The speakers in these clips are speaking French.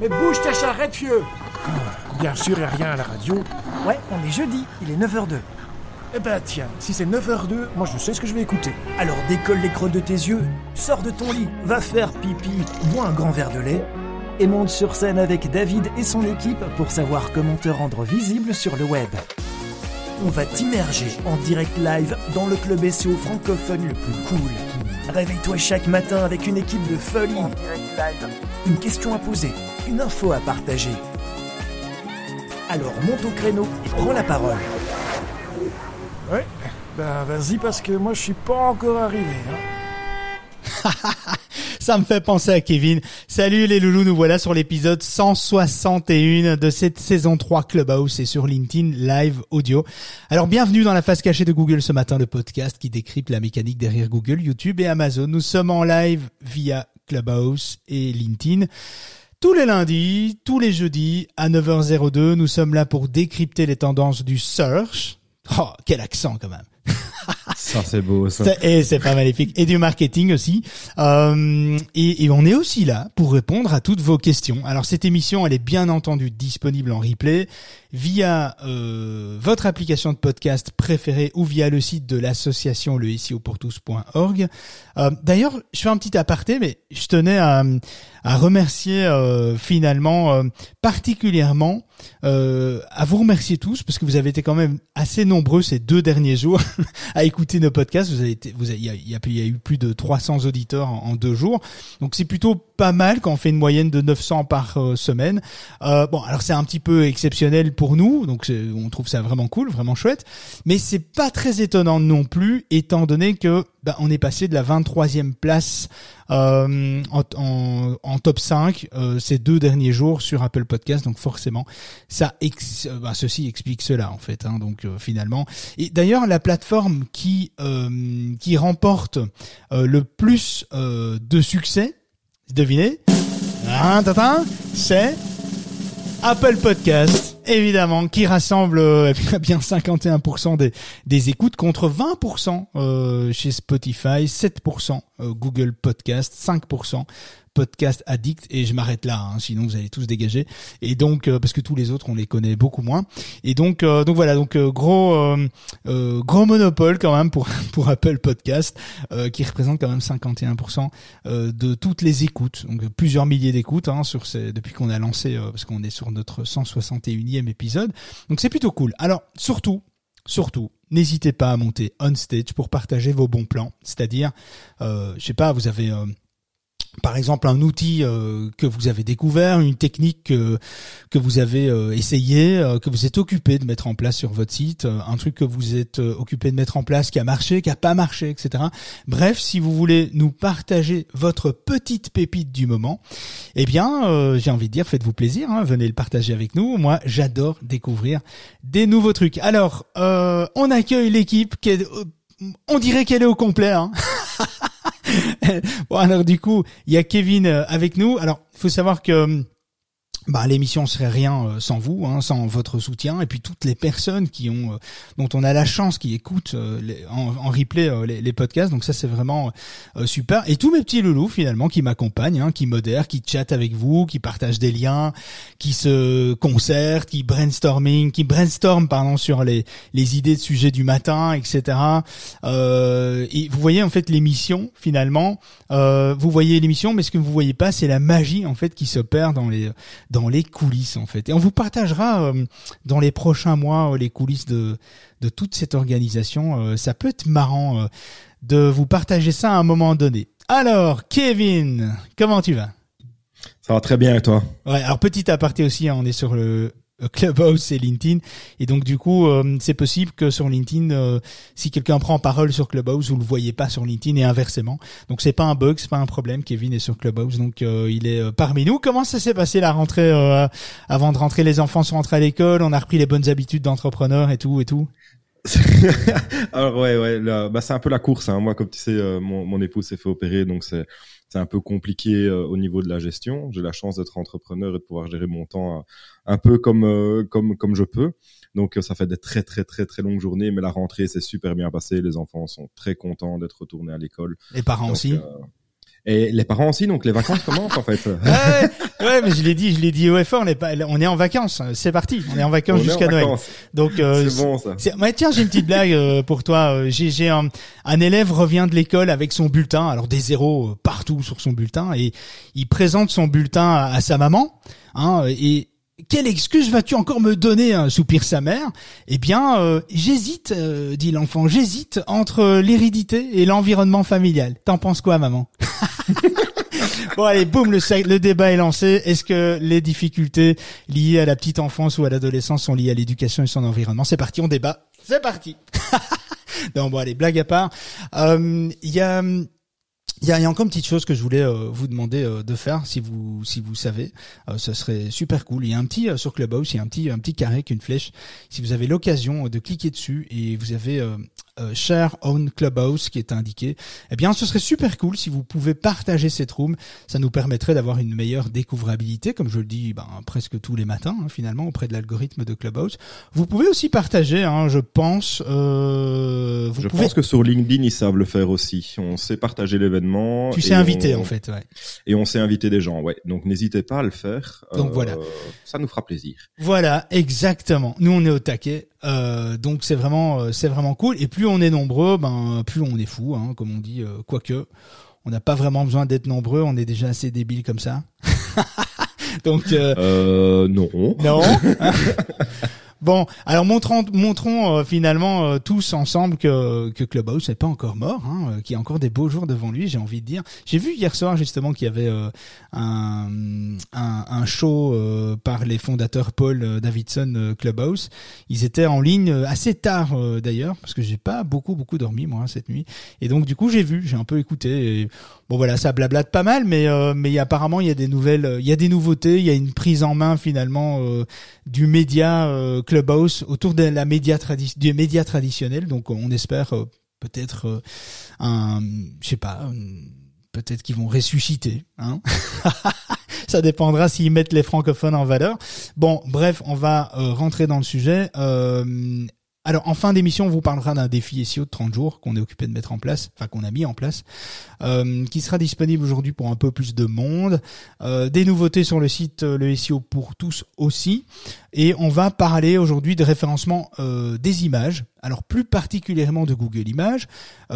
Mais bouge ta charrette, vieux Bien sûr, y a rien à la radio. Ouais, on est jeudi, il est 9h02. Eh ben tiens, si c'est 9h02, moi je sais ce que je vais écouter. Alors décolle les creux de tes yeux, sors de ton lit, va faire pipi, bois un grand verre de lait et monte sur scène avec David et son équipe pour savoir comment te rendre visible sur le web. On va t'immerger en direct live dans le club SEO francophone le plus cool. Réveille-toi chaque matin avec une équipe de folie. Une question à poser, une info à partager. Alors monte au créneau et prends la parole. Ouais, ben vas-y parce que moi je suis pas encore arrivé. Hein. Ça me fait penser à Kevin. Salut les loulous, nous voilà sur l'épisode 161 de cette saison 3 Clubhouse et sur LinkedIn Live Audio. Alors bienvenue dans la face cachée de Google ce matin, le podcast qui décrypte la mécanique derrière Google, YouTube et Amazon. Nous sommes en live via Clubhouse et LinkedIn. Tous les lundis, tous les jeudis à 9h02, nous sommes là pour décrypter les tendances du search. Oh, quel accent quand même. Ça c'est beau ça. Et c'est pas maléfique. Et du marketing aussi. Euh, et, et, on est aussi là pour répondre à toutes vos questions. Alors cette émission, elle est bien entendu disponible en replay via euh, votre application de podcast préférée ou via le site de l'association le. Euh, D'ailleurs, je fais un petit aparté, mais je tenais à, à remercier euh, finalement euh, particulièrement euh, à vous remercier tous parce que vous avez été quand même assez nombreux ces deux derniers jours à écouter nos podcasts. Vous avez été, vous il y a, y a, eu plus de 300 auditeurs en, deux jours, donc c'est plutôt pas mal quand on fait une moyenne de 900 par semaine. bon, alors c'est un petit peu exceptionnel pour nous, donc on trouve ça vraiment cool, vraiment chouette. Mais c'est pas très étonnant non plus, étant donné que ben, on est passé de la 23e place euh, en, en, top 5 euh, ces deux derniers jours sur Apple Podcast. Donc forcément, ça ex euh, ben, ceci explique cela en fait. Hein, donc euh, finalement, et d'ailleurs la plateforme qui qui remporte le plus de succès, devinez, hein, c'est Apple Podcast, évidemment, qui rassemble euh, bien 51% des, des écoutes contre 20% euh, chez Spotify, 7% euh, Google Podcast, 5% podcast addict et je m'arrête là hein, sinon vous allez tous dégager. Et donc euh, parce que tous les autres on les connaît beaucoup moins. Et donc euh, donc voilà donc euh, gros gros monopole quand même pour pour Apple Podcast qui représente quand même 51% de toutes les écoutes. Donc plusieurs milliers d'écoutes hein, sur ces, depuis qu'on a lancé parce qu'on est sur notre 161e épisode. Donc c'est plutôt cool. Alors surtout surtout n'hésitez pas à monter on stage pour partager vos bons plans. C'est-à-dire je sais pas vous avez par exemple un outil euh, que vous avez découvert, une technique que, vous avez euh, essayé, euh, que vous êtes occupé de mettre en place sur votre site, un truc que vous êtes occupé de mettre en place qui a marché, qui a pas marché, etc. Bref, si vous voulez nous partager votre petite pépite du moment, eh bien, j'ai envie de dire, faites-vous plaisir, hein, venez le partager avec nous. Moi, j'adore découvrir des nouveaux trucs. Alors, on accueille l'équipe on dirait qu'elle est au complet. Hein. bon alors du coup, il y a Kevin euh, avec nous. Alors, il faut savoir que hum, bah, l'émission serait rien euh, sans vous, hein, sans votre soutien, et puis toutes les personnes qui ont, euh, dont on a la chance, qui écoutent euh, en, replay les, podcasts. Donc ça, c'est vraiment super. Et tous mes petits loulous finalement qui m'accompagnent, hein, qui modèrent, qui chattent avec vous, qui partagent des liens, qui se concertent, qui brainstorming, qui brainstorm pardon sur les les idées de sujets du matin, etc. et vous voyez en fait l'émission finalement, vous voyez l'émission, mais ce que vous voyez pas, c'est la magie en fait qui s'opère dans les dans les coulisses en fait. Et on vous partagera euh, dans les prochains mois euh, les coulisses de de toute cette organisation. Euh, ça peut être marrant de vous partager ça à un moment donné. Alors, Kevin, comment tu vas? Ça va très bien et toi? Ouais, alors petit aparté aussi, hein, on est sur le Clubhouse et LinkedIn. Et donc du coup, euh, c'est possible que sur LinkedIn, euh, si quelqu'un prend parole sur Clubhouse, vous le voyez pas sur LinkedIn et inversement. Donc c'est pas un bug, c'est pas un problème. Kevin est sur Clubhouse, donc il est parmi nous. Comment ça s'est passé la rentrée avant de rentrer? Les enfants sont rentrés à l'école, on a repris les bonnes habitudes d'entrepreneur et tout et tout. Alors ouais ouais, bah c'est un peu la course. Hein. Moi, comme tu sais, mon, mon épouse s'est fait opérer, donc c'est c'est un peu compliqué euh, au niveau de la gestion. J'ai la chance d'être entrepreneur et de pouvoir gérer mon temps euh, un peu comme euh, comme comme je peux. Donc ça fait des très très très très longues journées, mais la rentrée s'est super bien passée. Les enfants sont très contents d'être retournés à l'école. Les parents aussi. Et les parents aussi, donc les vacances commencent en fait. ouais, ouais, mais je l'ai dit, je l'ai dit au FA, on est pas, on est en vacances. C'est parti, on est en vacances jusqu'à Noël. Donc euh, c'est bon ça. Ouais, tiens, j'ai une petite blague euh, pour toi. Euh, j'ai, j'ai un, un, élève revient de l'école avec son bulletin, alors des zéros partout sur son bulletin, et il présente son bulletin à, à sa maman. Hein, et quelle excuse vas-tu encore me donner un soupir sa mère? Eh bien, euh, j'hésite, euh, dit l'enfant, j'hésite entre l'hérédité et l'environnement familial. T'en penses quoi, maman? Bon allez, boum, le, débat est lancé. Est-ce que les difficultés liées à la petite enfance ou à l'adolescence sont liées à l'éducation et son environnement? C'est parti, on débat. C'est parti. non, bon allez, blague à part. Euh, il y a encore une petite chose que je voulais euh, vous demander euh, de faire, si vous si vous savez, euh, ce serait super cool. Il y a un petit sur Clubhouse, il y a un petit un petit carré avec une flèche. Si vous avez l'occasion de cliquer dessus et vous avez Share Own Clubhouse qui est indiqué, eh bien ce serait super cool si vous pouvez partager cette room. Ça nous permettrait d'avoir une meilleure découvrabilité, comme je le dis ben, presque tous les matins hein, finalement auprès de l'algorithme de Clubhouse. Vous pouvez aussi partager, hein, je pense. Euh, je pense que sur LinkedIn ils savent le faire aussi. On sait partager l'événement. Tu sais inviter en fait, ouais. Et on sait inviter des gens, ouais. Donc n'hésitez pas à le faire. Donc voilà. Euh, ça nous fera plaisir. Voilà, exactement. Nous on est au taquet. Euh, donc c'est vraiment euh, c'est vraiment cool. Et plus on est nombreux, ben plus on est fou, hein, comme on dit. Euh, quoique, on n'a pas vraiment besoin d'être nombreux, on est déjà assez débile comme ça. donc euh, non. Non. Bon, alors montrons, montrons euh, finalement euh, tous ensemble que, que Clubhouse n'est pas encore mort, hein, euh, qu'il y a encore des beaux jours devant lui, j'ai envie de dire. J'ai vu hier soir justement qu'il y avait un, un, un, show par les fondateurs Paul Davidson Clubhouse. Ils étaient en ligne assez tard d'ailleurs, parce que j'ai pas beaucoup beaucoup dormi moi cette nuit. Et donc du coup j'ai vu, j'ai un peu écouté. Bon voilà, ça blablate pas mal, mais mais apparemment il y a des nouvelles, il y a des nouveautés, il y a une prise en main finalement du média Clubhouse autour de la média du média traditionnel. Donc on espère euh, peut-être euh, un, je sais pas, peut-être qu'ils vont ressusciter. Hein Ça dépendra s'ils mettent les francophones en valeur. Bon, bref, on va euh, rentrer dans le sujet. Alors en fin d'émission, on vous parlera d'un défi SEO de 30 jours qu'on est occupé de mettre en place, enfin qu'on a mis en place, euh, qui sera disponible aujourd'hui pour un peu plus de monde. Euh, des nouveautés sur le site euh, le SEO pour tous aussi. Et on va parler aujourd'hui de référencement des images, alors plus particulièrement de Google Images.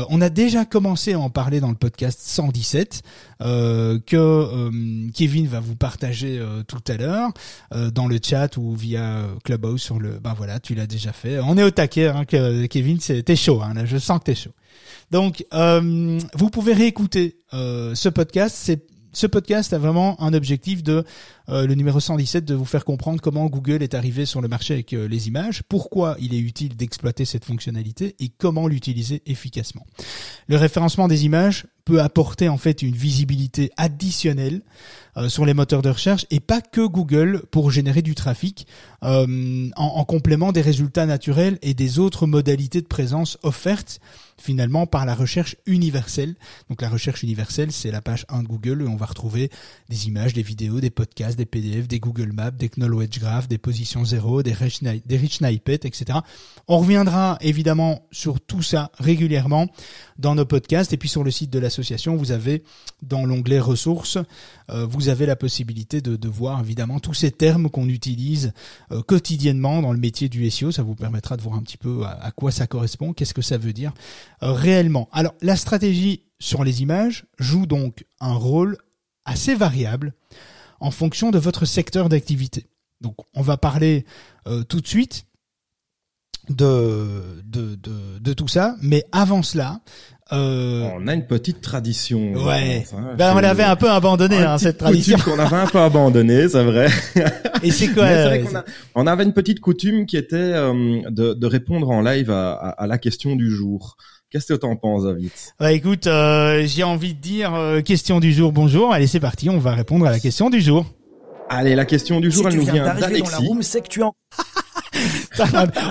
on a déjà commencé à en parler dans le podcast 117 que Kevin va vous partager tout à l'heure dans le chat ou via Clubhouse sur le. Ben voilà, tu l'as déjà fait. On est au taquet, hein, Kevin, t'es chaud. Hein, là, je sens que t'es chaud. Donc, euh, vous pouvez réécouter euh, ce podcast. C'est ce podcast a vraiment un objectif de euh, le numéro 117 de vous faire comprendre comment Google est arrivé sur le marché avec les images, pourquoi il est utile d'exploiter cette fonctionnalité et comment l'utiliser efficacement. Le référencement des images peut apporter en fait une visibilité additionnelle euh, sur les moteurs de recherche et pas que Google pour générer du trafic euh, en, en, complément des résultats naturels et des autres modalités de présence offertes finalement par la recherche universelle. Donc la recherche universelle, c'est la page 1 de Google où on va retrouver des images, des vidéos, des podcasts, des PDF, des Google Maps, des Knowledge Graph, des positions zéro, des rich, des etc. On reviendra évidemment sur tout ça régulièrement dans nos podcasts et puis sur le site de l'association, vous avez dans l'onglet ressources, euh, vous avez la possibilité de, de, voir évidemment tous ces termes qu'on utilise euh, quotidiennement dans le métier du SEO. Ça vous permettra de voir un petit peu à, quoi ça correspond, qu'est-ce que ça veut dire euh, réellement. Alors la stratégie sur les images joue donc un rôle assez variable en fonction de votre secteur d'activité. Donc on va parler tout de suite de, de, de, de, tout ça. Mais avant cela, euh... On a une petite tradition. Ouais. Hein, ben, on l'avait un peu abandonné hein, cette tradition. qu'on avait un peu abandonné, c'est vrai. Et c'est quoi euh, on, avait une petite coutume qui était euh, de, de, répondre en live à, à, la question du jour. Qu'est-ce que t'en penses, David? Bah écoute, euh, j'ai envie de dire question du jour. Bonjour. Allez, c'est parti. On va répondre à la question du jour. Allez, la question du jour, elle nous vient d'Alexis. c'est que tu en...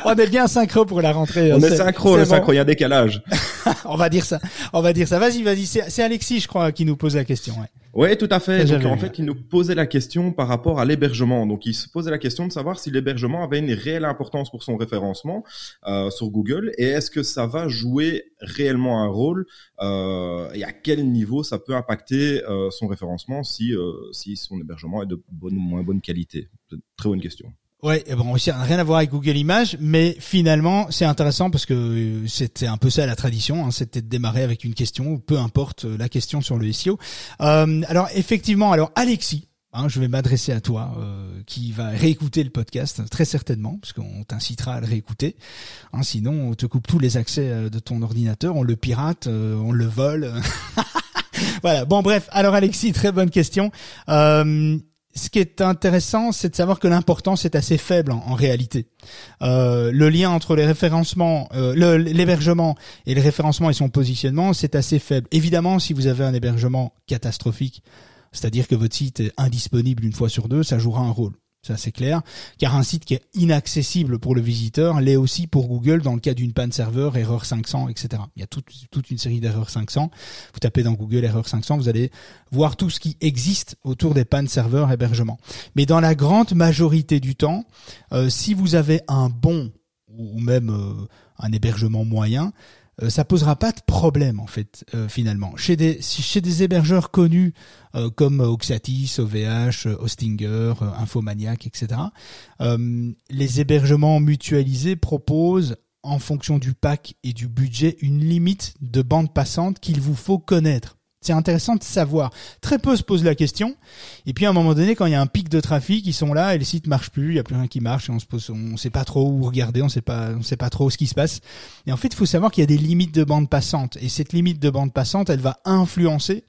on est bien synchro pour la rentrée. On est synchro, le synchro, il y a décalage. on va dire ça. On va dire ça. Vas-y, vas-y. C'est Alexis, je crois, qui nous pose la question. Ouais. Oui, tout à fait. Donc, en fait, il nous posait la question par rapport à l'hébergement. Donc, il se posait la question de savoir si l'hébergement avait une réelle importance pour son référencement euh, sur Google et est-ce que ça va jouer réellement un rôle euh, et à quel niveau ça peut impacter euh, son référencement si, euh, si son hébergement est de bonne ou moins bonne qualité? Très bonne question. Ouais, bon, rien à voir avec Google Images, mais finalement, c'est intéressant parce que euh, c'était un peu ça la tradition, hein, c'était de démarrer avec une question, peu importe euh, la question sur le SEO. Euh, alors effectivement, alors Alexis, hein, je vais m'adresser à toi, euh, qui va réécouter le podcast très certainement, parce qu'on t'incitera à le réécouter. Hein, sinon, on te coupe tous les accès de ton ordinateur, on le pirate, on le vole. voilà. Bon, bref. Alors Alexis, très bonne question. Euh, ce qui est intéressant, c'est de savoir que l'importance est assez faible en, réalité. Euh, le lien entre les référencements, euh, l'hébergement et le référencement et son positionnement, c'est assez faible. Évidemment, si vous avez un hébergement catastrophique, c'est-à-dire que votre site est indisponible une fois sur deux, ça jouera un rôle ça c'est clair, car un site qui est inaccessible pour le visiteur l'est aussi pour Google dans le cas d'une panne serveur, erreur 500, etc. Il y a toute, toute une série d'erreurs 500. Vous tapez dans Google erreur 500, vous allez voir tout ce qui existe autour des pannes serveurs hébergement. Mais dans la grande majorité du temps, euh, si vous avez un bon ou même euh, un hébergement moyen, euh, ça posera pas de problème en fait euh, finalement. Chez des chez des hébergeurs connus euh, comme Oxatis, OVH, Hostinger, Infomaniac, etc. les hébergements mutualisés proposent en fonction du pack et du budget une limite de bande passante qu'il vous faut connaître. C'est intéressant de savoir. Très peu se posent la question. Et puis à un moment donné, quand il y a un pic de trafic, ils sont là et le site marche plus, il y a plus rien qui marche et on se pose, on sait pas trop où regarder, on sait pas, on sait pas trop ce qui se passe. Et en fait, il faut savoir qu'il y a des limites de bande passante. Et cette limite de bande passante, elle va influencer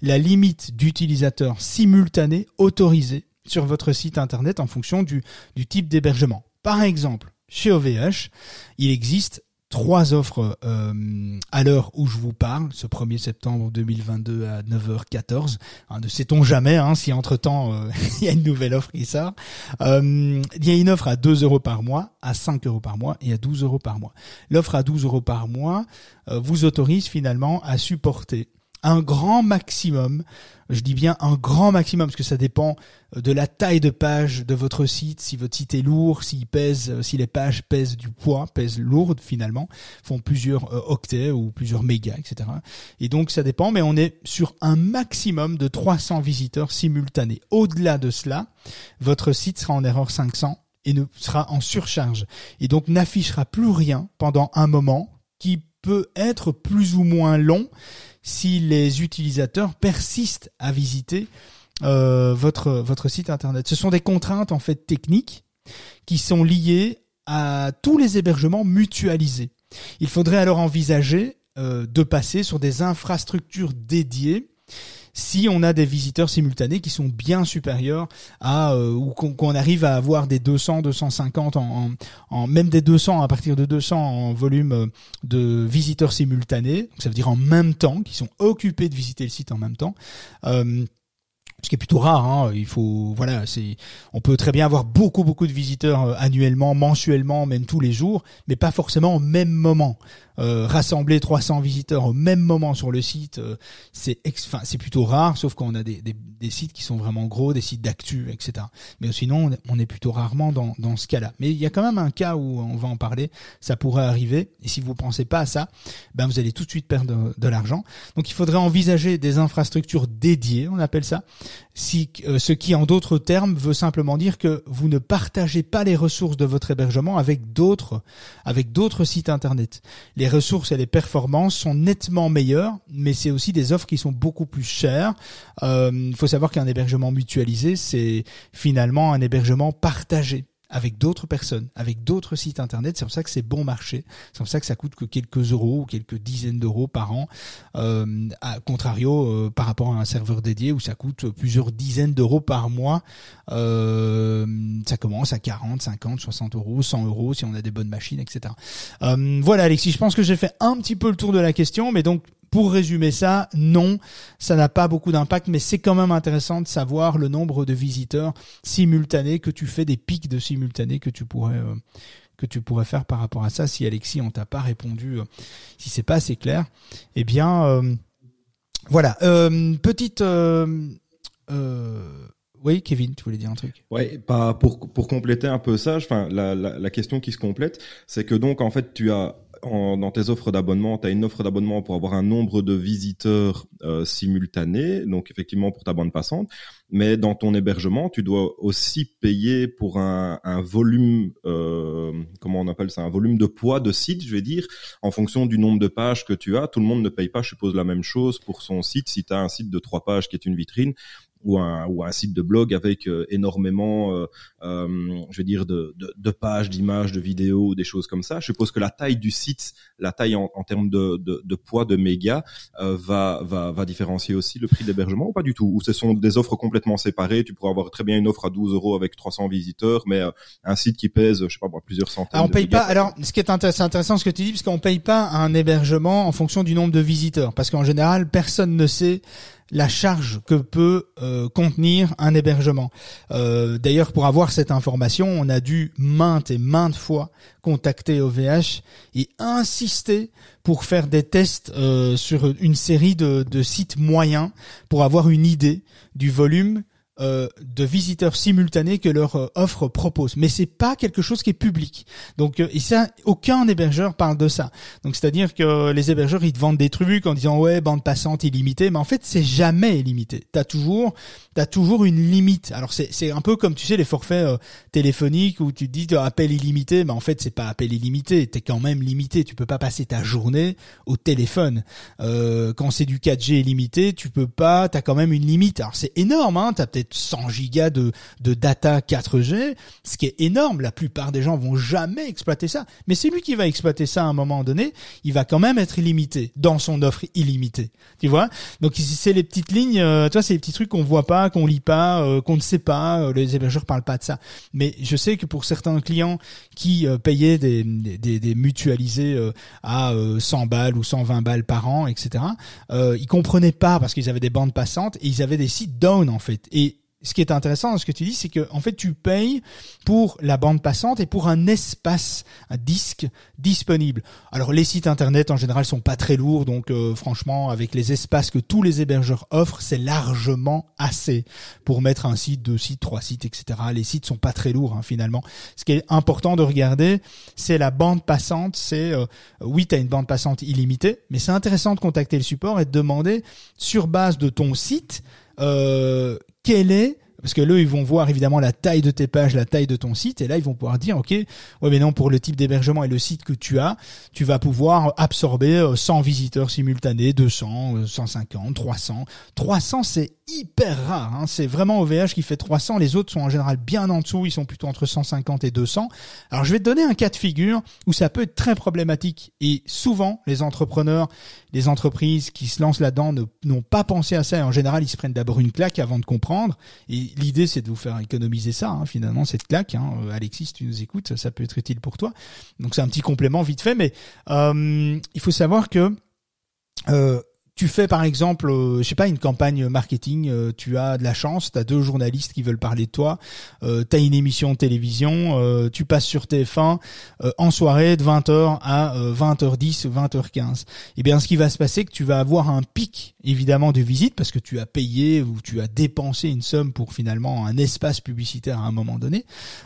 la limite d'utilisateurs simultanés autorisés sur votre site internet en fonction du, du type d'hébergement. Par exemple, chez OVH, il existe trois offres euh, à l'heure où je vous parle, ce 1er septembre 2022 à 9h14. Hein, ne sait-on jamais hein, si entre-temps euh, il y a une nouvelle offre qui sort. Euh, il y a une offre à 2 euros par mois, à 5 euros par mois et à 12 euros par mois. L'offre à 12 euros par mois vous autorise finalement à supporter un grand maximum. Je dis bien un grand maximum parce que ça dépend de la taille de page de votre site, si votre site est lourd, s'il pèse, si les pages pèsent du poids, pèsent lourdes finalement, font plusieurs euh, octets ou plusieurs mégas, etc. Et donc ça dépend, mais on est sur un maximum de 300 visiteurs simultanés. Au-delà de cela, votre site sera en erreur 500 et ne sera en surcharge et donc n'affichera plus rien pendant un moment qui peut être plus ou moins long si les utilisateurs persistent à visiter euh, votre votre site internet. Ce sont des contraintes en fait techniques qui sont liées à tous les hébergements mutualisés. Il faudrait alors envisager euh, de passer sur des infrastructures dédiées si on a des visiteurs simultanés qui sont bien supérieurs à euh, ou qu'on arrive à avoir des 200, 250 en, même des 200 à partir de 200 en volume euh, de visiteurs simultanés, ça veut dire en même temps, qui sont occupés de visiter le site en même temps. Euh, ce qui est plutôt rare. Hein. Il faut, voilà, c'est, on peut très bien avoir beaucoup, beaucoup de visiteurs annuellement, mensuellement, même tous les jours, mais pas forcément au même moment. Euh, rassembler 300 visiteurs au même moment sur le site, euh, c'est enfin, c'est plutôt rare, sauf quand on a des, des, des, sites qui sont vraiment gros, des sites d'actu, etc. Mais sinon, on est plutôt rarement dans, dans ce cas-là. Mais il y a quand même un cas où on va en parler, ça pourrait arriver. Et si vous pensez pas à ça, ben vous allez tout de suite perdre de, l'argent. Donc il faudrait envisager des infrastructures dédiées, on appelle ça, euh, ce qui en d'autres termes veut simplement dire que vous ne partagez pas les ressources de votre hébergement avec d'autres avec d'autres sites internet les ressources et les performances sont nettement meilleures, mais c'est aussi des offres qui sont beaucoup plus chères. Euh, il faut savoir qu'un hébergement mutualisé, c'est finalement un hébergement partagé avec d'autres personnes, avec d'autres sites internet. C'est pour ça que c'est bon marché. C'est pour ça que ça coûte que quelques euros ou quelques dizaines d'euros par an, euh, à contrario euh, par rapport à un serveur dédié où ça coûte plusieurs dizaines d'euros par mois. Euh, ça commence à 40, 50, 60 euros, 100 euros si on a des bonnes machines, etc. Euh, voilà Alexis, je pense que j'ai fait un petit peu le tour de la question, mais donc pour résumer ça, non, ça n'a pas beaucoup d'impact, mais c'est quand même intéressant de savoir le nombre de visiteurs simultanés que tu fais, des pics de simultanés que tu pourrais, euh, faire par rapport à ça si Alexis on t'a pas répondu, si c'est pas assez clair. Eh bien, voilà. petite oui, Kevin, tu voulais dire un truc? Ouais, pas pour compléter un peu ça. La question qui se complète, c'est que donc en fait, tu as en, dans tes offres d'abonnement, tu as une offre d'abonnement pour avoir un nombre de visiteurs euh, simultanés, donc effectivement pour ta bande passante, mais dans ton hébergement, tu dois aussi payer pour un, un volume, euh, comment on appelle ça, un volume de poids de site, je vais dire, en fonction du nombre de pages que tu as. Tout le monde ne paye pas, je suppose, la même chose pour son site. Si tu as un site de trois pages qui est une vitrine, ou un, ou un site de blog avec euh, énormément, euh, euh, je veux dire, de, de, de pages, d'images, de vidéos, des choses comme ça. Je suppose que la taille du site, la taille en, en termes de, de, de, poids de mégas, va, va, va différencier aussi le prix d'hébergement ou pas du tout? Ou ce sont des offres complètement séparées Tu pourrais avoir très bien une offre à 12 euros avec 300 visiteurs, mais un site qui pèse, je sais pas, plusieurs centaines. Alors on paye pas. Alors, ce qui est intéressant, intéressant ce que tu dis, parce qu'on paye pas un hébergement en fonction du nombre de visiteurs, parce qu'en général, personne ne sait la charge que peut euh, contenir un hébergement. Euh, d'ailleurs, pour avoir cette information, on a dû maintes et maintes fois contacter OVH et insister pour faire des tests euh, sur une série de, de sites moyens pour avoir une idée du volume euh, de visiteurs simultanés que leur euh, offre propose. Mais c'est pas quelque chose qui est public. Donc euh, et ça, aucun hébergeur parle de ça. Donc c'est-à-dire que les hébergeurs ils te vendent des trucs en disant ouais bande passante illimitée, mais en fait c'est jamais illimité. T'as toujours t'as toujours une limite. Alors c'est c'est un peu comme tu sais les forfaits téléphoniques où tu te dis appel illimité, mais en fait c'est pas appel illimité. T'es quand même limité. Tu peux pas passer ta journée au téléphone. quand c'est du 4G illimité, tu peux pas. T'as quand même une limite. Alors c'est énorme. Hein. Peut-être 100 gigas de, de data 4G, ce qui est énorme. La plupart des gens vont jamais exploiter ça. Mais c'est lui qui va exploiter ça à un moment donné, il va quand même être illimité dans son offre illimitée. Tu vois? Donc c'est les petites lignes, euh, toi c'est les petits trucs qu'on voit pas, qu'on lit pas, euh, qu'on ne sait pas. Euh, les hébergeurs parlent pas de ça. Mais je sais que pour certains clients qui payaient des, des, des mutualisés à 100 balles ou 120 balles par an, etc., ils comprenaient pas parce qu'ils avaient des bandes passantes et ils avaient des sites down en fait. Et ce qui est intéressant dans ce que tu dis, c'est que en fait tu payes pour la bande passante et pour un espace, un disque disponible. Alors les sites internet en général sont pas très lourds, donc euh, franchement avec les espaces que tous les hébergeurs offrent, c'est largement assez pour mettre un site, deux sites, trois sites, etc. Les sites sont pas très lourds hein, finalement. Ce qui est important de regarder, c'est la bande passante. C'est euh, oui, tu as une bande passante illimitée, mais c'est intéressant de contacter le support et de demander sur base de ton site euh, quel est parce que là, ils vont voir évidemment la taille de tes pages, la taille de ton site, et là, ils vont pouvoir dire, OK, ouais, mais non, pour le type d'hébergement et le site que tu as, tu vas pouvoir absorber 100 euh, visiteurs simultanés, 200, 150, 300. 300, c'est hyper rare. Hein. C'est vraiment OVH qui fait 300. Les autres sont en général bien en dessous. Ils sont plutôt entre 150 et 200. Alors, je vais te donner un cas de figure où ça peut être très problématique. Et souvent, les entrepreneurs, les entreprises qui se lancent là-dedans n'ont pas pensé à ça. en général, ils se prennent d'abord une claque avant de comprendre. Et l'idée, c'est de vous faire économiser ça, hein, finalement, cette claque. Hein. Euh, Alexis, tu nous écoutes, ça peut être utile pour toi. Donc, c'est un petit complément vite fait. Mais euh, il faut savoir que... Euh, tu fais par exemple, euh, je sais pas, une campagne marketing, euh, tu as de la chance, tu as deux journalistes qui veulent parler de toi, euh, tu as une émission de télévision, euh, tu passes sur TF1 en soirée de 20h à 20h10 ou 20h15. Eh bien, ce qui va se passer, que tu vas avoir un pic évidemment de visites parce que tu as payé ou tu as dépensé une somme pour finalement un espace publicitaire à un moment donné,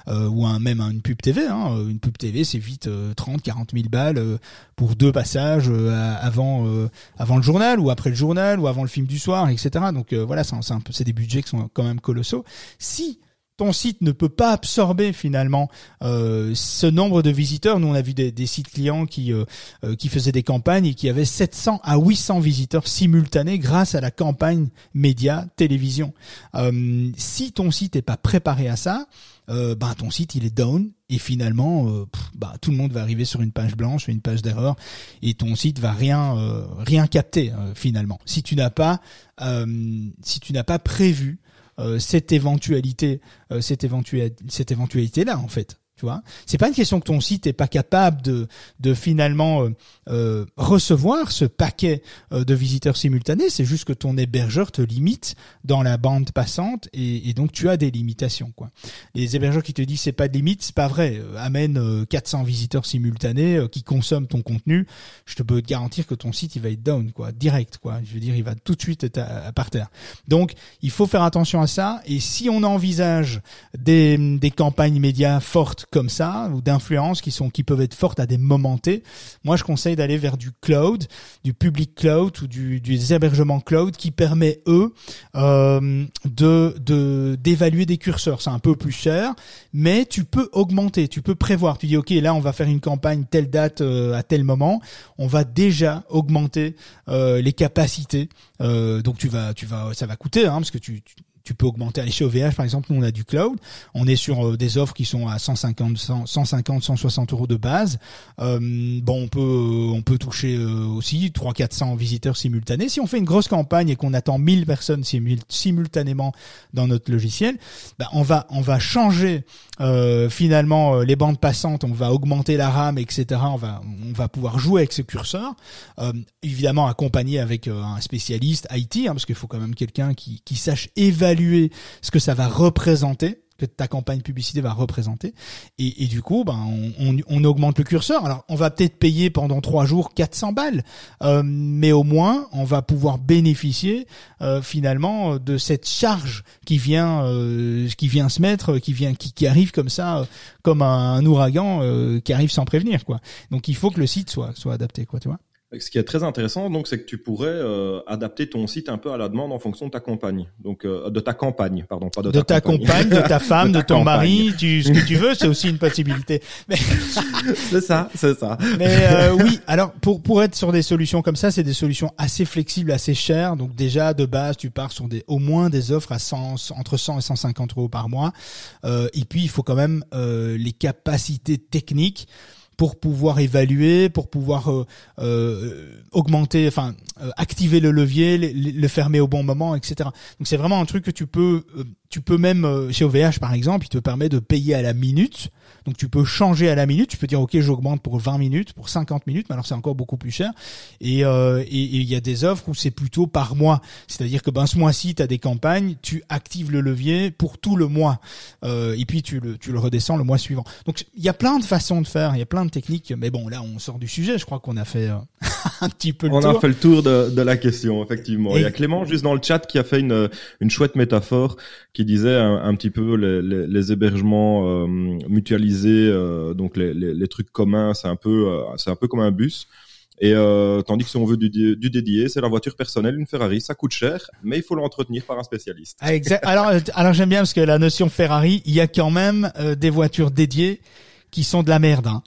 ou même une pub TV. Hein. Une pub TV, c'est vite 30, 40 000 balles pour deux passages avant le journal ou après le journal ou avant le film du soir, etc. Donc euh, voilà, c'est des budgets qui sont quand même colossaux. Si ton site ne peut pas absorber finalement euh, ce nombre de visiteurs. Nous, on a vu des, sites clients qui euh, qui faisaient des campagnes et qui avaient 700 à 800 visiteurs simultanés grâce à la campagne média télévision. si ton site n'est pas préparé à ça, euh, ben ton site il est down et finalement euh, bah, tout le monde va arriver sur une page blanche, une page d'erreur et ton site va rien euh, rien capter finalement. Si tu n'as pas si tu n'as pas prévu cette éventualité cette éventualité cette éventualité là en fait Tu vois, c'est pas une question que ton site est pas capable de de finalement euh, euh, recevoir ce paquet euh, de visiteurs simultanés. C'est juste que ton hébergeur te limite dans la bande passante et, et, donc tu as des limitations. Quoi. Les hébergeurs qui te disent c'est pas de limite, c'est pas vrai. amène 400 visiteurs simultanés qui consomment ton contenu, je te peux te garantir que ton site il va être down quoi, direct quoi. Je veux dire, il va tout de suite être à, par terre. Donc il faut faire attention à ça. Et si on envisage des des campagnes médias fortes comme ça ou d'influence qui sont qui peuvent être fortes à des moments. Moi, je conseille d'aller vers du cloud, du public cloud ou du, du hébergement cloud qui permet eux euh, de de d'évaluer des curseurs. C'est un peu plus cher, mais tu peux augmenter, tu peux prévoir. Tu dis ok, là on va faire une campagne telle date euh, à tel moment, on va déjà augmenter euh, les capacités. Euh, donc tu vas tu vas ça va coûter hein, parce que tu, tu tu peux augmenter. Allez, chez OVH, par exemple, nous, on a du cloud. On est sur euh, des offres qui sont à 150, 150, 160 euros de base. Euh, bon, on peut, euh, on peut toucher aussi 3 400 visiteurs simultanés. Si on fait une grosse campagne et qu'on attend 1000 personnes simultanément dans notre logiciel, bah, on va, on va changer finalement les bandes passantes. On va augmenter la RAM, etc. On va, on va pouvoir jouer avec ce curseur. évidemment, accompagné avec un spécialiste IT, hein, parce qu'il faut quand même quelqu'un qui, qui sache évaluer ce que ça va représenter que ta campagne publicité va représenter. Et, du coup ben on, on, augmente le curseur. Alors on va peut-être payer pendant trois jours 400 balles euh, mais au moins on va pouvoir bénéficier euh, finalement de cette charge qui vient euh, qui vient se mettre qui vient qui, qui arrive comme ça comme un, un ouragan euh, qui arrive sans prévenir quoi. Donc il faut que le site soit soit adapté quoi tu vois ce qui est très intéressant, donc, c'est que tu pourrais euh, adapter ton site un peu à la demande en fonction de ta campagne, donc euh, de ta campagne, pardon, pas de, de ta, compagne, de ta femme, de, ton mari, tu, ce que tu veux, c'est aussi une possibilité. Mais... c'est ça, c'est ça. Mais euh, oui, alors pour pour être sur des solutions comme ça, c'est des solutions assez flexibles, assez chères. Donc déjà de base, tu pars sur des au moins des offres à 100, entre 100 et 150 euros par mois. et puis il faut quand même les capacités techniques pour pouvoir évaluer, pour pouvoir euh, euh, augmenter, enfin euh, activer le levier, le, le, fermer au bon moment, etc. Donc c'est vraiment un truc que tu peux, tu peux même chez OVH par exemple, il te permet de payer à la minute donc tu peux changer à la minute, tu peux dire ok j'augmente pour 20 minutes, pour 50 minutes, mais alors c'est encore beaucoup plus cher. Et euh, il y a des offres où c'est plutôt par mois, c'est-à-dire que ben ce mois-ci tu as des campagnes, tu actives le levier pour tout le mois euh, et puis tu le tu le redescends le mois suivant. Donc il y a plein de façons de faire, il y a plein de techniques, mais bon là on sort du sujet, je crois qu'on a fait euh, un petit peu le on tour. On a fait le tour de, de la question effectivement. Il y a Clément juste dans le chat qui a fait une une chouette métaphore qui disait un, petit peu les, hébergements euh, mutualisés euh, donc les, trucs communs, c'est un peu, euh, c'est un peu comme un bus. Et tandis que si on veut du, du dédié, c'est la voiture personnelle, une Ferrari, ça coûte cher, mais il faut l'entretenir par un spécialiste. Ah, exact. Alors, alors j'aime bien parce que la notion Ferrari, il y a quand même des voitures dédiées qui sont de la merde, hein.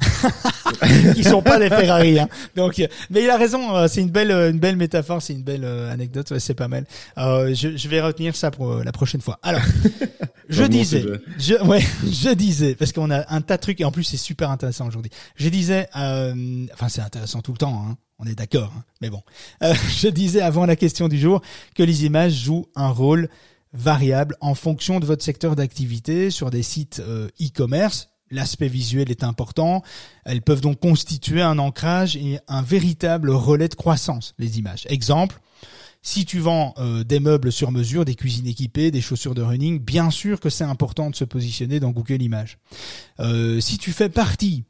qui sont pas des Ferrari. Hein. Donc, mais il a raison. Euh, c'est une belle, euh, une belle métaphore, c'est une belle euh, anecdote. c'est pas mal. Euh, je, je, vais retenir ça pour la prochaine fois. Alors, je disais, je, ouais, je disais parce qu'on a un tas de trucs et en plus c'est super intéressant aujourd'hui. Je disais, enfin c'est intéressant tout le temps. Hein. On est d'accord, hein. mais bon. je disais avant la question du jour que les images jouent un rôle variable en fonction de votre secteur d'activité sur des sites e-commerce L'aspect visuel est important. Elles peuvent donc constituer un ancrage et un véritable relais de croissance, les images. Exemple, si tu vends euh, des meubles sur mesure, des cuisines équipées, des chaussures de running, bien sûr que c'est important de se positionner dans Google Images. Euh, si tu fais partie,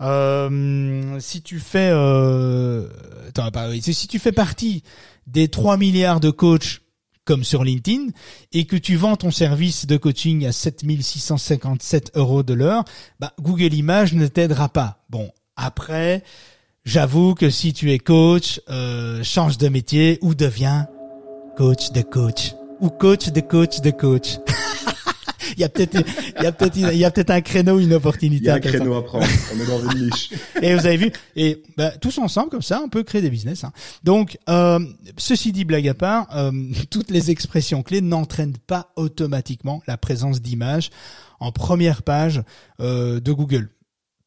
euh, si tu fais, si tu fais partie des 3 milliards de coachs comme sur LinkedIn, et que tu vends ton service de coaching à 7657 euros de l'heure, bah, Google Images ne t'aidera pas. Bon, après, j'avoue que si tu es coach, euh, change de métier ou deviens coach de coach ou coach de coach de coach. il y a peut-être, il y a peut-être, il y a peut-être un créneau, une opportunité. Il y a un créneau à prendre. On est dans une niche. et vous avez vu, et bah, tous ensemble comme ça, on peut créer des business. Hein. Donc, euh, ceci dit, blague à part, euh, toutes les expressions clés n'entraînent pas automatiquement la présence d'images en première page euh, de Google.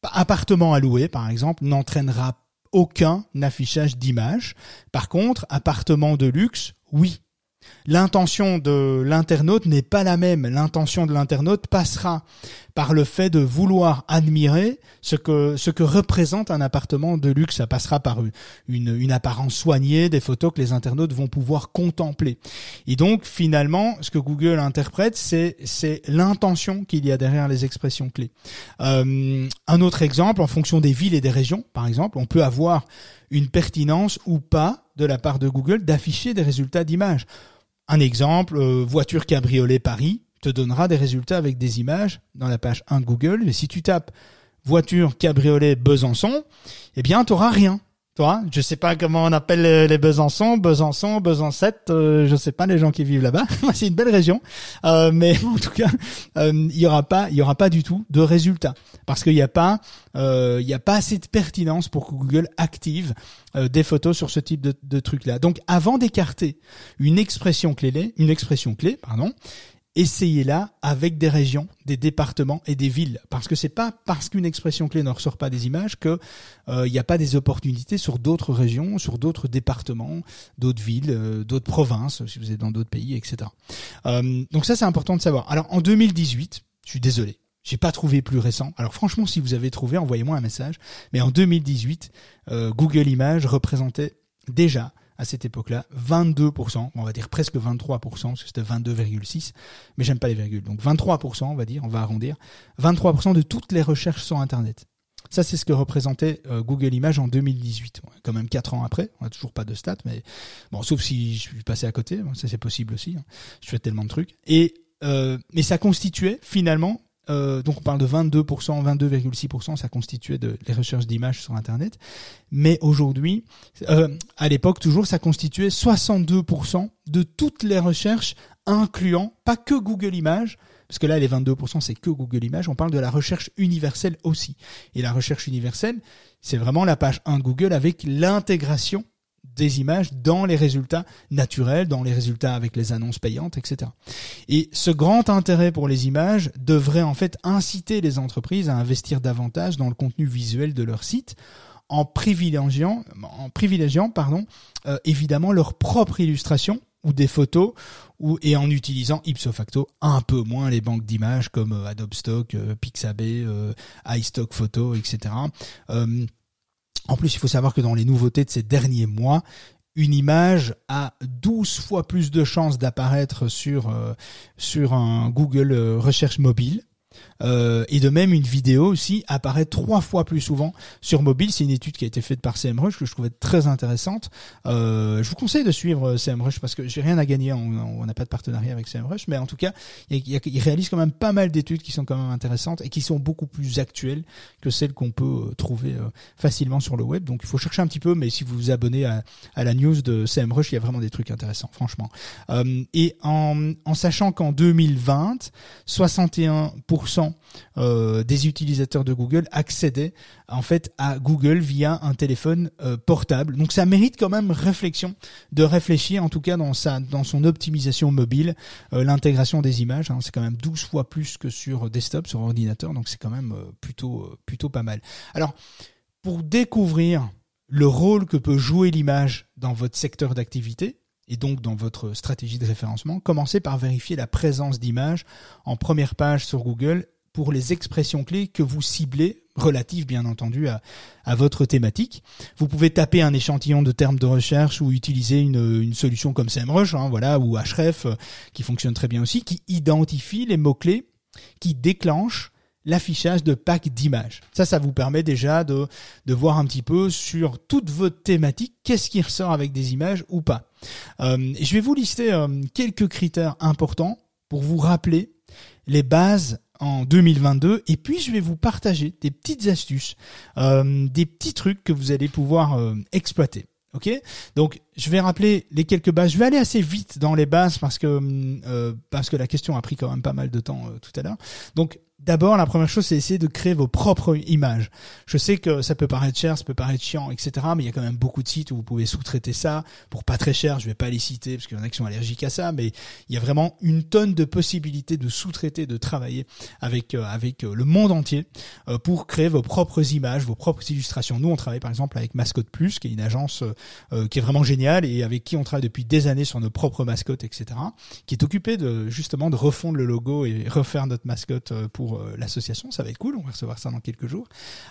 Appartement à louer, par exemple, n'entraînera aucun affichage d'images. Par contre, appartement de luxe, oui, L'intention de l'internaute n'est pas la même. L'intention de l'internaute passera par le fait de vouloir admirer ce que ce que représente un appartement de luxe. Ça passera par une, une apparence soignée, des photos que les internautes vont pouvoir contempler. Et donc finalement, ce que Google interprète, c'est c'est l'intention qu'il y a derrière les expressions clés. Euh, un autre exemple, en fonction des villes et des régions, par exemple, on peut avoir une pertinence ou pas de la part de Google d'afficher des résultats d'image. Un exemple, euh, voiture cabriolet Paris te donnera des résultats avec des images dans la page 1 de Google. Mais si tu tapes voiture cabriolet Besançon, eh bien, tu n'auras rien. Toi, je sais pas comment on appelle les Besançon, Besançon, Besançon, euh, je sais pas les gens qui vivent là-bas. c'est une belle région, euh, mais en tout cas, euh, il y aura pas, il y aura pas du tout de résultats parce qu'il n'y a pas, euh, il y a pas assez de pertinence pour que Google active des photos sur ce type de, de truc-là. Donc, avant d'écarter une expression clé, une expression clé, pardon, essayez-la avec des régions, des départements et des villes. Parce que c'est pas parce qu'une expression clé ne ressort pas des images que il euh, n'y a pas des opportunités sur d'autres régions, sur d'autres départements, d'autres villes, euh, d'autres provinces, si vous êtes dans d'autres pays, etc. Euh, donc ça c'est important de savoir. Alors en 2018, je suis désolé. J'ai pas trouvé plus récent. Alors franchement, si vous avez trouvé, envoyez-moi un message. Mais en 2018, Google Images représentait déjà à cette époque-là, 22%, on va dire presque 23%, parce que c'était 22,6, mais j'aime pas les virgules. Donc 23%, on va dire, on va arrondir, 23% de toutes les recherches sur Internet. Ça, c'est ce que représentait euh, Google Images en 2018. Quand même 4 ans après, on n'a toujours pas de stats, mais bon, sauf si je suis passé à côté, ça c'est possible aussi. Hein. Je fais tellement de trucs. Et euh, mais ça constituait finalement euh, donc on parle de 22%, 22,6%, ça constituait de les recherches d'images sur Internet. Mais aujourd'hui, euh, à l'époque toujours, ça constituait 62% de toutes les recherches, incluant pas que Google Images, parce que là les 22% c'est que Google Images, on parle de la recherche universelle aussi. Et la recherche universelle, c'est vraiment la page 1 de Google avec l'intégration des images dans les résultats naturels, dans les résultats avec les annonces payantes, etc. Et ce grand intérêt pour les images devrait en fait inciter les entreprises à investir davantage dans le contenu visuel de leur site en privilégiant, en privilégiant pardon, euh, évidemment leur propre illustration ou des photos ou et en utilisant ipso facto un peu moins les banques d'images comme euh, Adobe Stock, euh, Pixabay, iStock Photo, etc. En plus, il faut savoir que dans les nouveautés de ces derniers mois, une image a 12 fois plus de chances d'apparaître sur, euh, sur un Google euh, Recherche mobile euh, et de même, une vidéo aussi apparaît trois fois plus souvent sur mobile. C'est une étude qui a été faite par CMrush que je trouvais très intéressante. Euh, je vous conseille de suivre CMrush parce que j'ai rien à gagner. On n'a pas de partenariat avec CMrush, mais en tout cas, il, réalise quand même pas mal d'études qui sont quand même intéressantes et qui sont beaucoup plus actuelles que celles qu'on peut euh, trouver euh, facilement sur le web. Donc, il faut chercher un petit peu, mais si vous vous abonnez à, la news de CMrush, il y a vraiment des trucs intéressants, franchement. Euh, et en sachant qu'en 2020, 61% euh, des utilisateurs de Google accédaient en fait à Google via un téléphone euh, portable. Donc ça mérite quand même réflexion de réfléchir en tout cas dans sa dans son optimisation mobile, euh, l'intégration des images. Hein, c'est quand même 12 fois plus que sur desktop, sur ordinateur. Donc c'est quand même plutôt plutôt pas mal. Alors pour découvrir le rôle que peut jouer l'image dans votre secteur d'activité, et donc dans votre stratégie de référencement, commencez par vérifier la présence d'images en première page sur Google pour les expressions clés que vous ciblez, relatives bien entendu à, à votre thématique. Vous pouvez taper un échantillon de termes de recherche ou utiliser une, une solution comme SEMrush, hein, voilà, ou Href, euh, qui fonctionne très bien aussi, qui identifie les mots-clés qui déclenchent l'affichage de packs d'images. Ça, ça vous permet déjà de, de voir un petit peu sur toute votre thématique, qu'est-ce qui ressort avec des images ou pas. Euh, je vais vous lister euh, quelques critères importants pour vous rappeler les bases en 2022 et puis je vais vous partager des petites astuces, euh, des petits trucs que vous allez pouvoir euh, exploiter. Ok, donc je vais rappeler les quelques bases. Je vais aller assez vite dans les bases parce que euh, parce que la question a pris quand même pas mal de temps tout à l'heure. Donc D'abord, la première chose, c'est essayer de créer vos propres images. Je sais que ça peut paraître cher, ça peut paraître chiant, etc. Mais il y a quand même beaucoup de sites où vous pouvez sous-traiter ça pour pas très cher. Je vais pas les citer parce qu'il y en a qui sont allergiques à ça, mais il y a vraiment une tonne de possibilités de sous-traiter, de travailler avec euh, avec euh, le monde entier euh, pour créer vos propres images, vos propres illustrations. Nous, on travaille par exemple avec Mascotte Plus, qui est une agence qui est vraiment géniale et avec qui on travaille depuis des années sur nos propres mascottes, etc., qui est occupé de justement de refondre le logo et refaire notre mascotte euh, pour euh, l'association. Ça va être cool, on va recevoir ça dans quelques jours.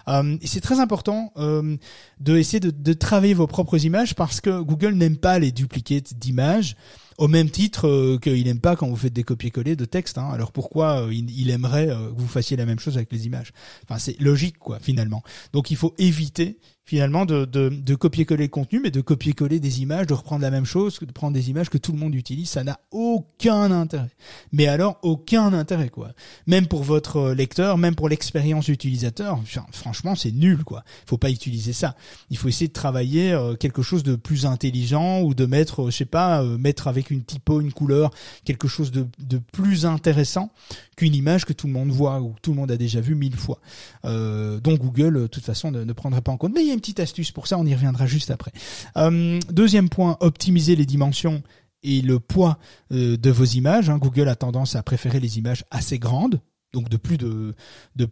Euh, et c'est très important euh, de essayer de, de travailler vos propres images parce que Google n'aime pas les duplicates d'images au même titre euh, qu'il n'aime pas quand vous faites des copier-coller de texte. Hein. Alors pourquoi euh, il, aimerait euh, que vous fassiez la même chose avec les images? Enfin, c'est logique, quoi, finalement. Donc il faut éviter finalement de, de, de copier-coller le contenu, mais de copier-coller des images, de reprendre la même chose, de prendre des images que tout le monde utilise, ça n'a aucun intérêt. Mais alors aucun intérêt quoi. Même pour votre lecteur, même pour l'expérience utilisateur, franchement c'est nul quoi. Il faut pas utiliser ça. Il faut essayer de travailler euh, quelque chose de plus intelligent ou de mettre, euh, je sais pas, euh, mettre avec une typo, une couleur, quelque chose de, plus intéressant qu'une image que tout le monde voit ou tout le monde a déjà vu mille fois. Euh, Google, de toute façon, ne, prendrait pas en compte. Mais il y a une petite astuce pour ça, on y reviendra juste après. Euh, deuxième point, optimiser les dimensions et le poids euh, de vos images. Hein. Google a tendance à préférer les images assez grandes, donc de plus de, de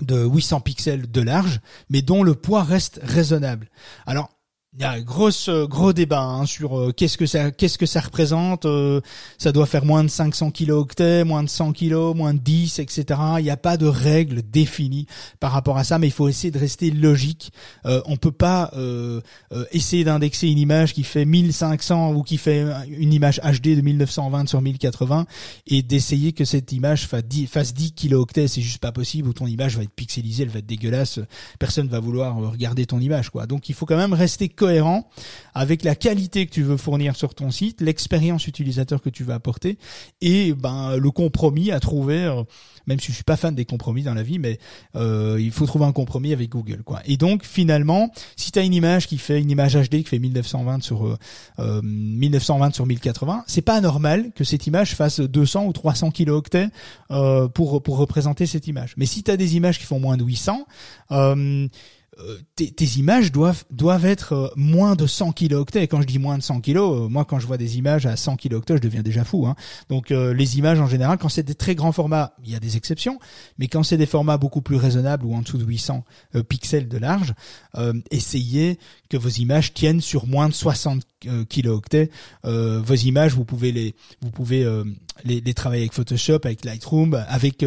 de 800 pixels de large, mais dont le poids reste raisonnable. Alors, il y a un gros gros débat hein, sur euh, qu'est-ce que ça qu'est-ce que ça représente. euh, ça doit faire moins de 500 kilooctets, moins de 100 kilos, moins de 10, etc. Il n'y a pas de règle définie par rapport à ça, mais il faut essayer de rester logique. Euh, on peut pas euh, euh, essayer d'indexer une image qui fait 1500 ou qui fait une image HD de 1920 sur 1080 et d'essayer que cette image fasse 10, fasse 10 kilooctets. C'est juste pas possible. Ou ton image va être pixelisée, elle va être dégueulasse. Personne va vouloir regarder ton image, quoi. Donc il faut quand même rester cohérent avec la qualité que tu veux fournir sur ton site, l'expérience utilisateur que tu vas apporter et ben le compromis à trouver. euh, même si je suis pas fan des compromis dans la vie, mais euh, il faut trouver un compromis avec Google, quoi. Et donc finalement, si tu as une image qui fait une image HD qui fait 1920 sur euh, euh, 1920 sur 1080, c'est pas normal que cette image fasse 200 ou 300 kilooctets euh, pour pour représenter cette image. Mais si tu as des images qui font moins de 800, euh, tes, tes images doivent doivent être euh, moins de 100 kilooctets. Et quand je dis moins de 100 kilos, euh, moi quand je vois des images à 100 kilooctets, je deviens déjà fou. Hein. Donc euh, les images en général, quand c'est des très grands formats, il y a des exceptions, mais quand c'est des formats beaucoup plus raisonnables ou en dessous de 800 euh, pixels de large, essayez que vos images tiennent sur moins de 60 euh, kilooctets. Vos images, vous pouvez les vous pouvez les, les travailler avec Photoshop, avec Lightroom, avec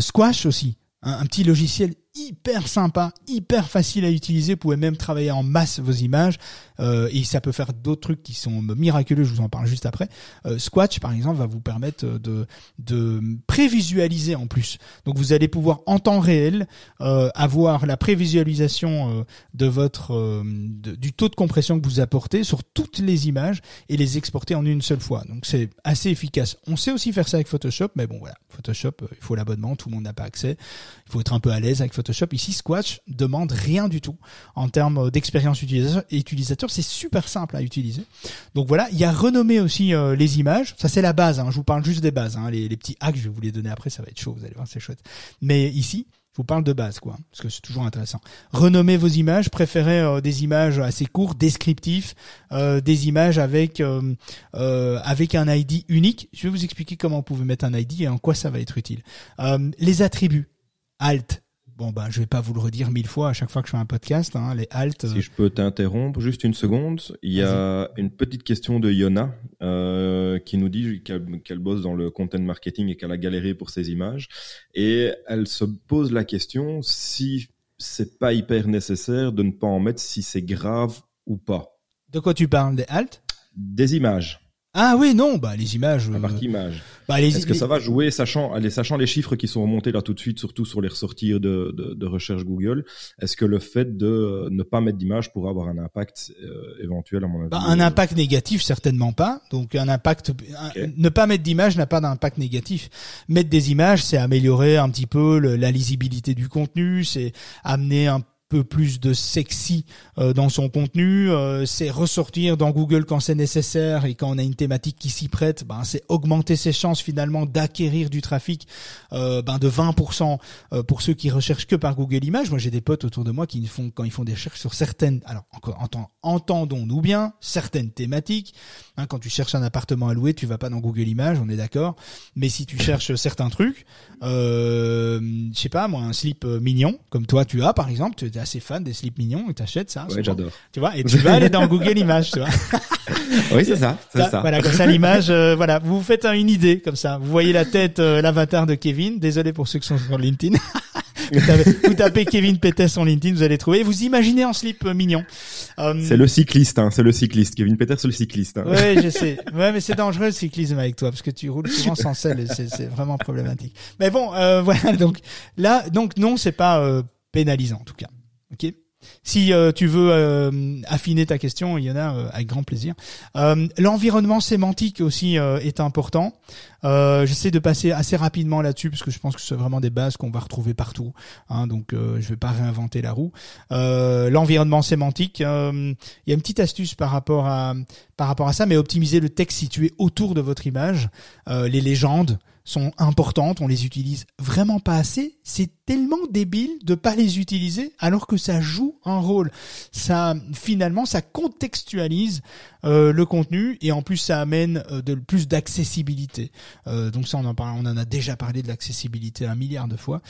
Squash aussi. Un, un petit logiciel hyper sympa, hyper facile à utiliser. Vous pouvez même travailler en masse vos images euh, et ça peut faire d'autres trucs qui sont miraculeux. Je vous en parle juste après. Euh, Squatch, par exemple, va vous permettre de de prévisualiser en plus. Donc vous allez pouvoir en temps réel euh, avoir la prévisualisation euh, de votre euh, du taux de compression que vous apportez sur toutes les images et les exporter en une seule fois. Donc c'est assez efficace. On sait aussi faire ça avec Photoshop, mais bon voilà, Photoshop, euh, il faut l'abonnement, tout le monde n'a pas accès. Il faut être un peu à l'aise avec Photoshop. Ici, Squatch demande rien du tout en termes d'expérience utilisateur. C'est super simple à utiliser. Donc voilà, il y a renommer aussi euh, les images. Ça c'est la base. Hein. Je vous parle juste des bases. Hein. Les, petits hacks, je vais vous les donner après. Ça va être chaud. Vous allez voir, c'est chouette. Mais ici, je vous parle de base, quoi, parce que c'est toujours intéressant. Renommer vos images, préférez euh, des images assez courtes, descriptifs, euh, des images avec euh, euh, avec un ID unique. Je vais vous expliquer comment vous pouvez mettre un ID et en quoi ça va être utile. Euh, les attributs, alt. Bon ben, je vais pas vous le redire mille fois à chaque fois que je fais un podcast. Hein, les alt. euh, Si je peux t'interrompre juste une seconde, il y a une petite question de Yona euh, qui nous dit qu'elle bosse dans le content marketing et qu'elle a galéré pour ses images et elle se pose la question si c'est pas hyper nécessaire de ne pas en mettre si c'est grave ou pas. De quoi tu parles Des alt Des images, Ah oui, non, bah les images. la euh, partie images. bah, les, Est-ce que les- ça va jouer, sachant, allez, sachant les chiffres qui sont remontés là tout de suite, surtout sur les ressorties de, de, de recherche Google, est-ce que le fait de ne pas mettre d'image pourrait avoir un impact euh, éventuel à mon avis Bah, un euh, impact négatif, certainement pas. Donc un impact, un- ne pas mettre d'image n'a pas d'impact négatif. Mettre des images, c'est améliorer un petit peu le- la lisibilité du contenu, c'est amener un peu plus de sexy euh, dans son contenu, euh, c'est ressortir dans Google quand c'est nécessaire et quand on a une thématique qui s'y prête, ben c'est augmenter ses chances finalement d'acquérir du trafic euh, ben de 20% euh, pour ceux qui recherchent que par Google Images. Moi, j'ai des potes autour de moi qui font quand ils font des recherches sur certaines, alors entendons-nous bien, certaines thématiques. Hein, quand tu cherches un appartement à louer, tu vas pas dans Google Images, on est d'accord. Mais si tu cherches certains trucs, euh, je sais pas moi, un slip euh, mignon comme toi tu as par exemple, tu assez fan des slips mignons et t'achètes ça. Ouais, j'adore. Tu vois, et tu vas aller dans Google Images, tu vois. oui, c'est ça, c'est ça. Voilà, comme ça l'image, euh, voilà, vous vous faites une idée comme ça. Vous voyez la tête, euh, l'avatar de Kevin. Désolé pour ceux qui sont sur LinkedIn. vous, tapez, vous, tapez, Kevin Pétet sur LinkedIn, vous allez trouver. Vous imaginez en slip euh, mignon. c'est le cycliste, hein, c'est le cycliste. Kevin Pétet, c'est le cycliste. Hein. Oui, je sais. Ouais, mais c'est dangereux le cyclisme avec toi parce que tu roules souvent sans selle et c'est vraiment problématique. Mais bon, voilà. Donc là, donc non, c'est pas pénalisant en tout cas. Ok? Si euh, tu veux euh, affiner ta question, il y en a euh, avec grand plaisir. L'environnement sémantique aussi est important. J'essaie de passer assez rapidement là-dessus parce que je pense que c'est vraiment des bases qu'on va retrouver partout. Hein, donc je vais pas réinventer la roue. L'environnement sémantique, il y a une petite astuce par rapport à par rapport à ça, mais optimiser le texte situé autour de votre image, les légendes sont importantes, on les utilise vraiment pas assez. C'est tellement débile de pas les utiliser alors que ça joue un rôle. Ça finalement ça contextualise euh, le contenu et en plus ça amène euh, de plus d'accessibilité. Euh, donc ça on en parle, on en a déjà parlé de l'accessibilité un milliard de fois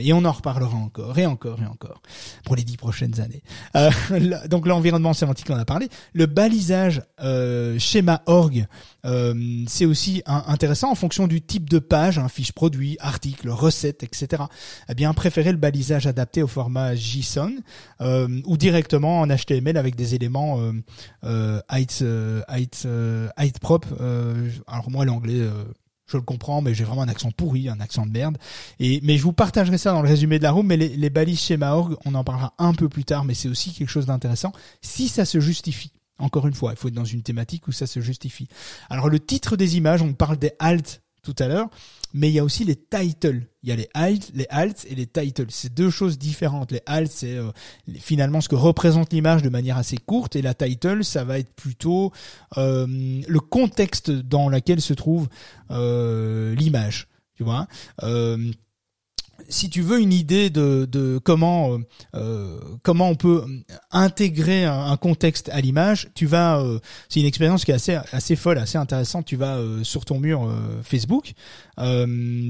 et on en reparlera encore et encore et encore pour les dix prochaines années. donc l'environnement sémantique on en a parlé, le balisage schéma org c'est aussi intéressant en fonction du type de page, hein, fiche produit, article, recette, etc. Eh bien préférez le balisage adapté au format JSON ou directement en HTML avec des éléments euh, height, euh, height, euh, height prop. alors moi l'anglais je le comprends, mais j'ai vraiment un accent pourri, un accent de merde. Et mais je vous partagerai ça dans le résumé de la room. Mais les, les balises schéma org, on en parlera un peu plus tard, mais c'est aussi quelque chose d'intéressant si ça se justifie. Encore une fois, il faut être dans une thématique où ça se justifie. Alors le titre des images, on parle des alt tout à l'heure mais il y a aussi les titles. Il y a les alt, les alt et les titles. C'est deux choses différentes. Les alt, c'est euh, finalement ce que représente l'image de manière assez courte, et la title, ça va être plutôt euh, le contexte dans lequel se trouve euh, l'image. Tu vois si tu veux une idée de, de comment euh, euh, comment on peut intégrer un, contexte à l'image, tu vas euh, c'est une expérience qui est assez assez folle, assez intéressante. Tu vas sur ton mur Facebook,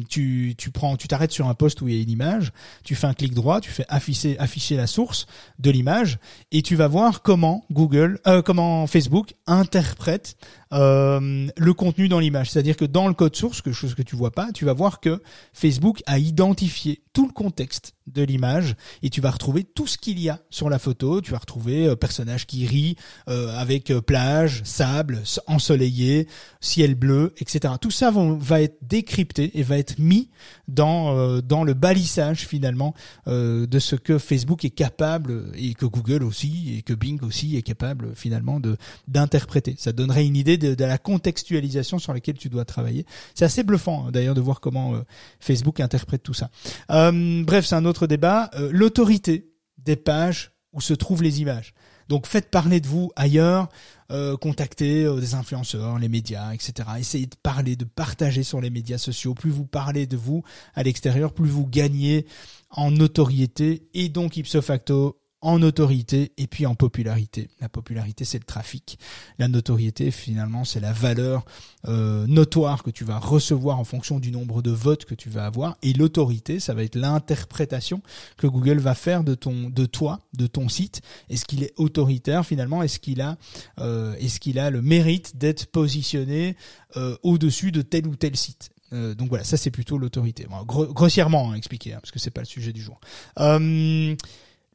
tu tu prends tu t'arrêtes sur un poste où il y a une image, tu fais un clic droit, tu fais afficher afficher la source de l'image et tu vas voir comment Google comment Facebook interprète le contenu dans l'image. C'est-à-dire que dans le code source, quelque chose que tu vois pas, tu vas voir que Facebook a identifié tout le contexte de l'image et tu vas retrouver tout ce qu'il y a sur la photo. Tu vas retrouver euh, personnage qui rit euh, avec euh, plage, sable, ensoleillé, ciel bleu, etc. Tout ça va être décrypté et va être mis dans dans le balissage finalement de ce que Facebook est capable et que Google aussi et que Bing aussi est capable finalement d'interpréter. Ça donnerait une idée de, de, la contextualisation sur laquelle tu dois travailler. C'est assez bluffant hein, d'ailleurs de voir comment Facebook interprète tout ça. bref, c'est un autre débat, euh, l'autorité des pages où se trouvent les images. Donc faites parler de vous ailleurs, euh, contactez euh, des influenceurs, les médias, etc. Essayez de parler, de partager sur les médias sociaux. Plus vous parlez de vous à l'extérieur, plus vous gagnez en notoriété et donc ipso facto en autorité et puis en popularité. La popularité, c'est le trafic. La notoriété, finalement, c'est la valeur euh, notoire que tu vas recevoir en fonction du nombre de votes que tu vas avoir. Et l'autorité, ça va être l'interprétation que Google va faire de ton, de toi, de ton site. Est-ce qu'il est autoritaire finalement? Est-ce qu'il a, euh, est-ce qu'il a le mérite d'être positionné euh, au-dessus de tel ou tel site? Donc voilà, ça c'est plutôt l'autorité. grossièrement hein, expliqué, hein, parce que c'est pas le sujet du jour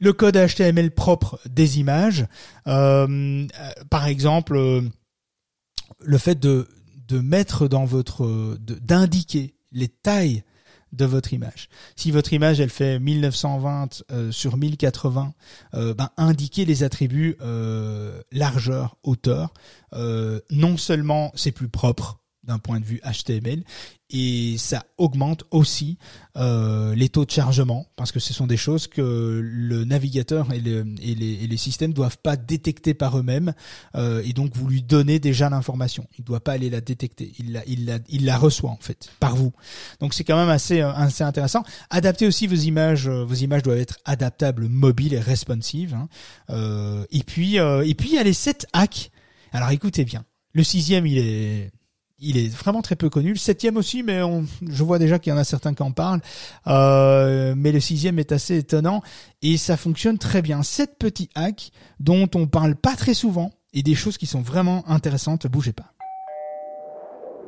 le code HTML propre des images. Euh, par exemple, euh, le fait de, mettre dans votre, d'indiquer les tailles de votre image. Si votre image elle fait 1920 euh, sur 1080, ben indiquer les attributs largeur, hauteur. non seulement c'est plus propre, d'un point de vue HTML et ça augmente aussi euh, les taux de chargement parce que ce sont des choses que le navigateur et, les, et les, systèmes doivent pas détecter par eux-mêmes euh, et donc vous lui donnez déjà l'information. Il doit pas aller la détecter. Il la, il la, il la reçoit en fait par vous. Donc c'est quand même assez euh, assez intéressant. Adaptez aussi vos images vos images doivent être adaptables mobiles et responsives hein. et puis et puis il y a les 7 hacks. Alors écoutez bien le sixième il est il est vraiment très peu connu. Le septième aussi, mais on, je vois déjà qu'il y en a certains qui en parlent. Euh, mais le sixième est assez étonnant et ça fonctionne très bien. Sept petits hacks dont on parle pas très souvent et des choses qui sont vraiment intéressantes. Bougez pas.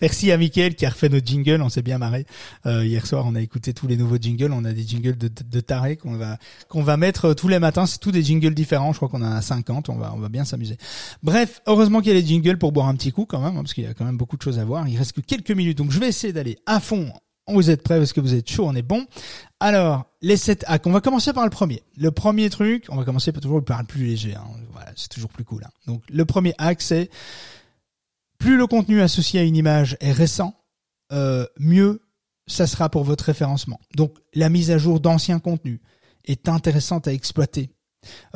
Merci à Mickaël qui a refait nos jingles, on s'est bien marré. Euh, hier soir, on a écouté tous les nouveaux jingles, on a des jingles de, de, taré qu'on va qu'on va mettre euh, tous les matins, c'est tous des jingles différents, je crois qu'on en a 50, on va on va bien s'amuser. Bref, heureusement qu'il y a les jingles pour boire un petit coup quand même, hein, parce qu'il y a quand même beaucoup de choses à voir. Il reste que quelques minutes, donc je vais essayer d'aller à fond vous êtes prêts parce que vous êtes chaud, on est bon. Alors, les 7 hacks. On va commencer par le premier. Le premier truc, on va commencer toujours par le plus léger. Hein. Voilà, c'est toujours plus cool. Hein. Donc, le premier hack, c'est plus le contenu associé à une image est récent, euh, mieux ça sera pour votre référencement. Donc la mise à jour d'anciens contenus est intéressante à exploiter.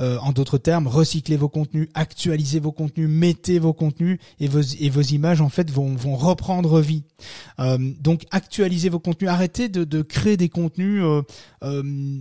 Euh, en d'autres termes, recyclez vos contenus, actualisez vos contenus, mettez vos contenus et vos, images en fait vont, reprendre vie. Euh, donc actualisez vos contenus, arrêtez de, de créer des contenus euh,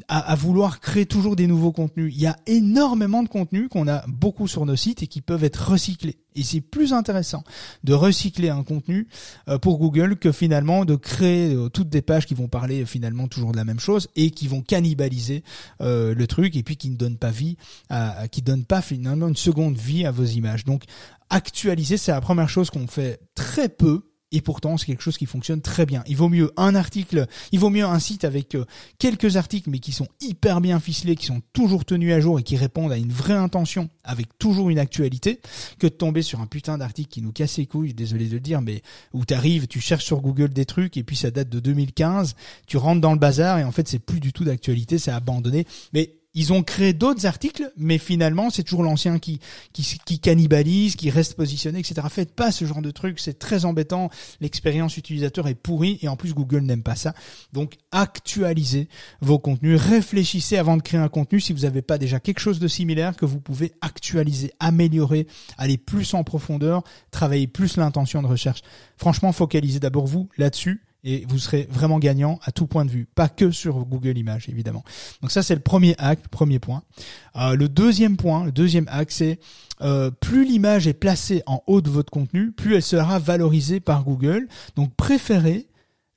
à, à, vouloir créer toujours des nouveaux contenus. Il y a énormément de contenus qu'on a beaucoup sur nos sites et qui peuvent être recyclés. Et c'est plus intéressant de recycler un contenu euh, pour Google que finalement de créer euh, toutes des pages qui vont parler finalement toujours de la même chose et qui vont cannibaliser euh, le truc et puis qui ne donnent pas vie, à, qui donnent pas finalement une seconde vie à vos images. Donc actualiser, c'est la première chose qu'on fait très peu et pourtant, c'est quelque chose qui fonctionne très bien. Il vaut mieux un article, il vaut mieux un site avec euh, quelques articles, mais qui sont hyper bien ficelés, qui sont toujours tenus à jour et qui répondent à une vraie intention, avec toujours une actualité, que de tomber sur un putain d'article qui nous casse les couilles, désolé de le dire, mais où t'arrives, tu cherches sur Google des trucs, et puis ça date de 2015, tu rentres dans le bazar, et en fait, c'est plus du tout d'actualité, c'est abandonné. Mais ils ont créé d'autres articles, mais finalement, c'est toujours l'ancien qui, qui, qui cannibalise, qui reste positionné, etc. Faites pas ce genre de truc, c'est très embêtant. L'expérience utilisateur est pourrie et en plus Google n'aime pas ça. Donc, actualisez vos contenus, réfléchissez avant de créer un contenu si vous n'avez pas déjà quelque chose de similaire que vous pouvez actualiser, améliorer, aller plus en profondeur, travailler plus l'intention de recherche. Franchement, focalisez d'abord vous là-dessus et vous serez vraiment gagnant à tout point de vue, pas que sur Google Images évidemment. Donc ça c'est le premier hack, premier point. Euh, le deuxième point, le deuxième hack, c'est euh, plus l'image est placée en haut de votre contenu, plus elle sera valorisée par Google. Donc préférez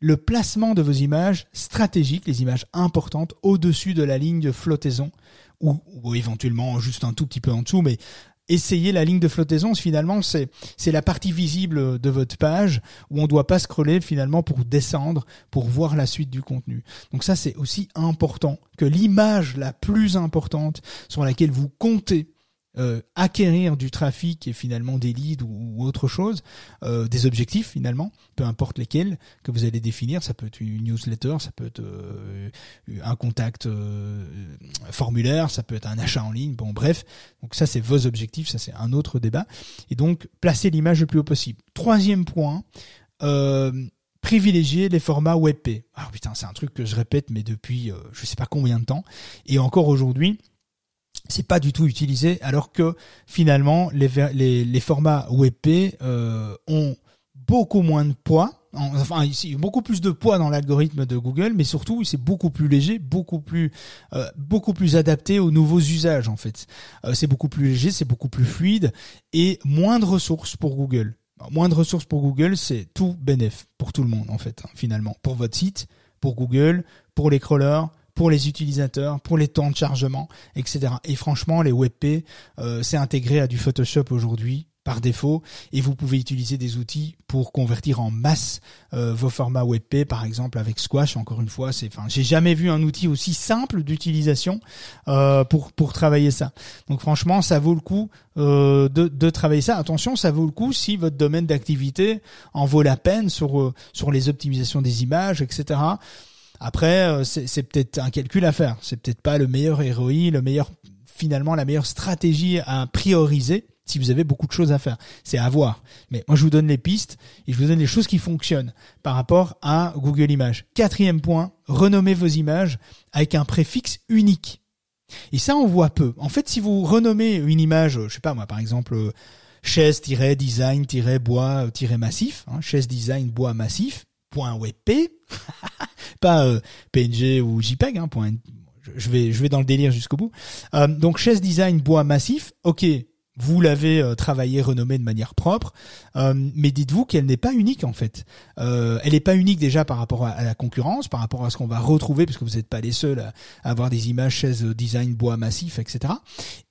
le placement de vos images stratégiques, les images importantes, au-dessus de la ligne de flottaison ou, ou, éventuellement juste un tout petit peu en dessous, mais essayer la ligne de flottaison, finalement, c'est c'est la partie visible de votre page où on doit pas scroller finalement pour descendre, pour voir la suite du contenu. Donc ça, c'est aussi important que l'image la plus importante sur laquelle vous comptez euh, acquérir du trafic et finalement des leads ou, autre chose, euh, des objectifs finalement, peu importe lesquels que vous allez définir. Ça peut être une newsletter, ça peut être euh, un contact formulaire, ça peut être un achat en ligne. Bon, bref. Donc ça, c'est vos objectifs. Ça, c'est un autre débat. Et donc, placer l'image le plus haut possible. Troisième point. privilégier les formats WebP. Alors putain, c'est un truc que je répète, mais depuis je sais pas combien de temps. Et encore aujourd'hui, c'est pas du tout utilisé, alors que finalement les, les, les formats WebP euh, ont beaucoup moins de poids. Enfin, ici, beaucoup plus de poids dans l'algorithme de Google, mais surtout, c'est beaucoup plus léger, beaucoup plus, euh, beaucoup plus adapté aux nouveaux usages en fait. Euh, c'est beaucoup plus léger, c'est beaucoup plus fluide et moins de ressources pour Google. moins de ressources pour Google, c'est tout bénéf pour tout le monde en fait, hein, finalement, pour votre site, pour Google, pour les crawlers, pour les utilisateurs, pour les temps de chargement, etc. Et franchement, les WebP, euh, c'est intégré à du Photoshop aujourd'hui. par défaut et vous pouvez utiliser des outils pour convertir en masse euh, vos formats WebP par exemple avec Squash encore une fois c'est enfin j'ai jamais vu un outil aussi simple d'utilisation euh, pour pour travailler ça donc franchement ça vaut le coup euh, de, de travailler ça attention ça vaut le coup si votre domaine d'activité en vaut la peine sur sur les optimisations des images etc après c'est peut-être un calcul à faire c'est peut-être pas le meilleur ROI le meilleur finalement la meilleure stratégie à prioriser si vous avez beaucoup de choses à faire. C'est à voir. Mais moi, je vous donne les pistes et je vous donne les choses qui fonctionnent par rapport à Google Images. Quatrième point, renommez vos images avec un préfixe unique. Et ça, on voit peu. En fait, si vous renommez une image, je sais pas moi, par exemple, chaise-design-bois-massif, hein, chaise-design bois massif, .webp, pas euh, PNG ou JPEG, hein, point, je vais, je vais dans le délire jusqu'au bout. Euh, donc chaise design bois massif, ok, vous l'avez euh, travaillé, renommé de manière propre, euh, mais dites-vous qu'elle n'est pas unique en fait. Euh, elle n'est pas unique déjà par rapport à, la concurrence, par rapport à ce qu'on va retrouver, parce que vous n'êtes pas les seuls à, avoir des images chaises design bois massif, etc.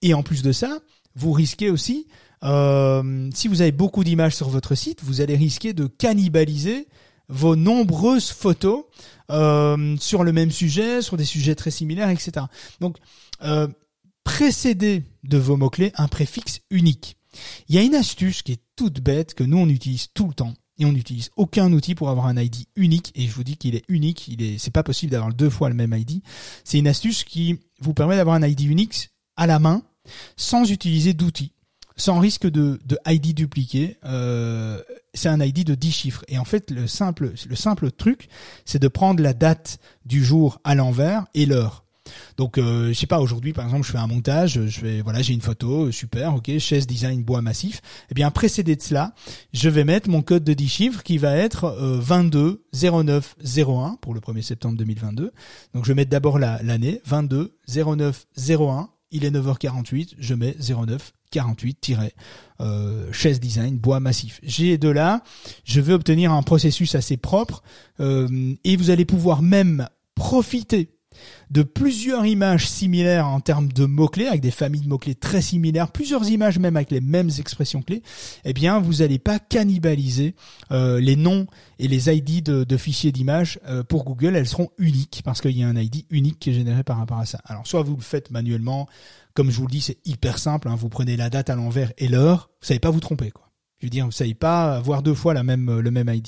Et en plus de ça, vous risquez aussi, si vous avez beaucoup d'images sur votre site, vous allez risquer de cannibaliser vos nombreuses photos sur le même sujet, sur des sujets très similaires, etc. Donc précédez de vos mots-clés un préfixe unique. Il y a une astuce qui est toute bête que nous on utilise tout le temps et on n'utilise aucun outil pour avoir un ID unique et je vous dis qu'il est unique, c'est pas possible d'avoir deux fois le même ID. C'est une astuce qui vous permet d'avoir un ID unique à la main sans utiliser d'outils, sans risque de, de ID dupliqué. Euh, c'est un ID de 10 chiffres et en fait le simple le simple truc, c'est de prendre la date du jour à l'envers et l'heure. Donc euh, je sais pas aujourd'hui par exemple je fais un montage, je vais voilà j'ai une photo super ok chaise design bois massif. Eh bien précédé de cela, je vais mettre mon code de 10 chiffres qui va être euh, 22 09 01 pour le 1er septembre 2022. Donc je vais mettre d'abord l'année 22 09 01. Il est 9h48, je mets 09 48 euh, design bois massif. J'ai de là, je veux obtenir un processus assez propre euh, et vous allez pouvoir même profiter de plusieurs images similaires en termes de mots-clés, avec des familles de mots-clés très similaires, plusieurs images même avec les mêmes expressions clés, eh bien, vous n'allez pas cannibaliser euh, les noms et les ID de, fichiers d'images euh, pour Google. Elles seront uniques parce qu'il y a un ID unique qui est généré par rapport à ça. Alors, soit vous le faites manuellement, comme je vous le dis, c'est hyper simple. Hein, vous prenez la date à l'envers et l'heure, vous savez pas vous tromper, quoi. Je veux dire, vous savez pas avoir deux fois même le même ID.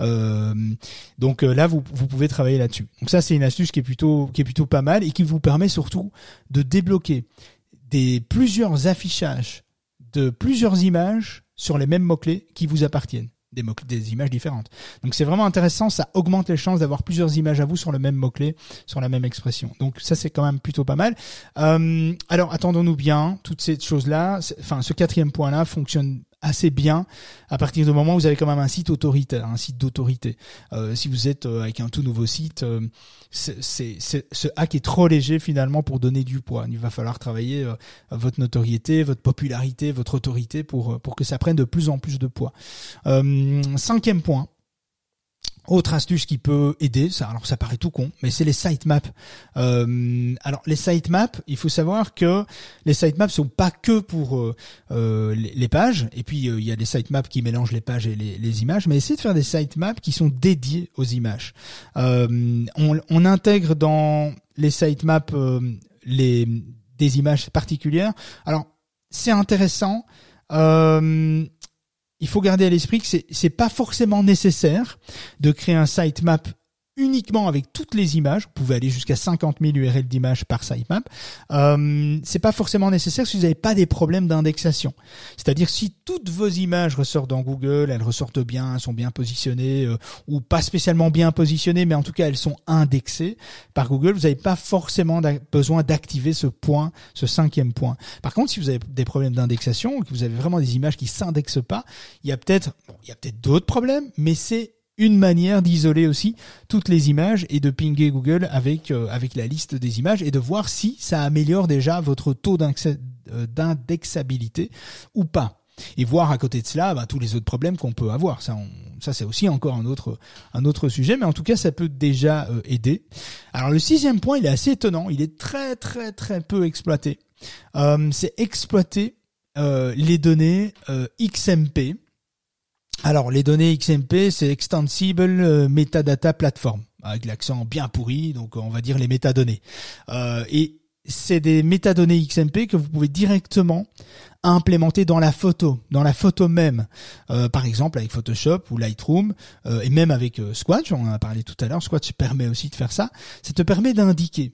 Euh, donc euh, là, vous, pouvez travailler là-dessus. Donc ça, c'est une astuce qui est plutôt pas mal et qui vous permet surtout de débloquer des plusieurs affichages de plusieurs images sur les mêmes mots clés qui vous appartiennent. Des, des images différentes. Donc c'est vraiment intéressant, ça augmente les chances d'avoir plusieurs images à vous sur le même mot-clé, sur la même expression. Donc ça c'est quand même plutôt pas mal. Euh, alors attendons-nous bien, toutes ces choses-là, enfin ce quatrième point-là fonctionne assez bien à partir du moment où vous avez quand même un site autoritaire, un site d'autorité. Euh, si vous êtes euh, avec un tout nouveau site, euh, ce hack est trop léger finalement pour donner du poids. Il va falloir travailler votre notoriété, votre popularité, votre autorité pour pour que ça prenne de plus en plus de poids. cinquième point, autre astuce qui peut aider, ça, alors ça paraît tout con, mais c'est les sitemaps. Euh, alors les sitemaps, il faut savoir que les sitemaps sont pas que pour euh, euh les, pages, et puis euh, il y a des sitemaps qui mélangent les pages et les, images, mais essayez de faire des sitemaps qui sont dédiés aux images. Euh, on, on, intègre dans les sitemaps les des images particulières. Alors c'est intéressant. Euh, il faut garder à l'esprit que c'est c'est pas forcément nécessaire de créer un sitemap uniquement avec toutes les images. Vous pouvez aller jusqu'à 50 000 URL d'images par sitemap. Euh, c'est pas forcément nécessaire si vous n'avez pas des problèmes d'indexation. C'est-à-dire si toutes vos images ressortent dans Google, elles ressortent bien, elles sont bien positionnées euh, ou pas spécialement bien positionnées, mais en tout cas elles sont indexées par Google. Vous n'avez pas forcément besoin d'activer ce point, ce cinquième point. Par contre, si vous avez des problèmes d'indexation, que vous avez vraiment des images qui s'indexent pas, il y a peut-être, bon, il y a peut-être d'autres problèmes, mais c'est une manière d'isoler aussi toutes les images et de pinguer Google avec euh, avec la liste des images et de voir si ça améliore déjà votre taux euh, d'indexabilité ou pas. Et voir à côté de cela bah, tous les autres problèmes qu'on peut avoir. Ça, ça c'est aussi encore un autre un autre sujet, mais en tout cas ça peut déjà euh, aider. Alors le sixième point, il est assez étonnant. Il est très très très peu exploité. c'est exploiter les données XMP. Alors les données XMP, c'est Extensible euh, Metadata Platform, avec l'accent bien pourri, donc on va dire les métadonnées. Euh, et c'est des métadonnées XMP que vous pouvez directement implémenter dans la photo, dans la photo même. Euh, par exemple avec Photoshop ou Lightroom, euh, et même avec euh, Squash, on en a parlé tout à l'heure, Squash permet aussi de faire ça. Ça te permet d'indiquer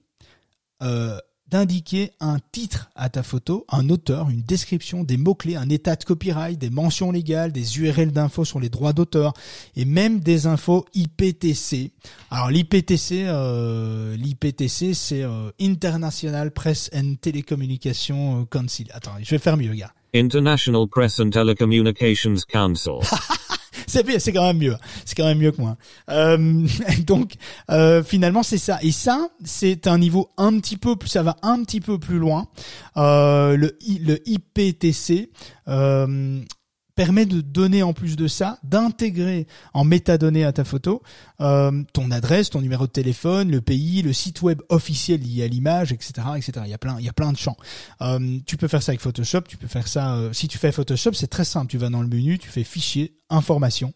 euh, d'indiquer un titre à ta photo, un auteur, une description, des mots-clés, un état de copyright, des mentions légales, des URL d'infos sur les droits d'auteur et même des infos IPTC. Alors l'IPTC, euh, l'IPTC c'est euh, International Press and Telecommunication Council. Attends, je vais faire mieux, gars. International Press and Telecommunications Council. c'est c'est quand même mieux. C'est quand même mieux que moi. Euh, donc euh, finalement c'est ça. Et ça c'est un niveau un petit peu plus, ça va un petit peu plus loin. Euh, le le IPTC. Permet de donner en plus de ça, d'intégrer en métadonnées à ta photo euh, ton adresse, ton numéro de téléphone, le pays, le site web officiel lié à l'image, etc., etc. Il y a plein, il y a plein de champs. Euh, tu peux faire ça avec Photoshop, tu peux faire ça. euh, si tu fais Photoshop, c'est très simple. Tu vas dans le menu, tu fais Fichier, Informations.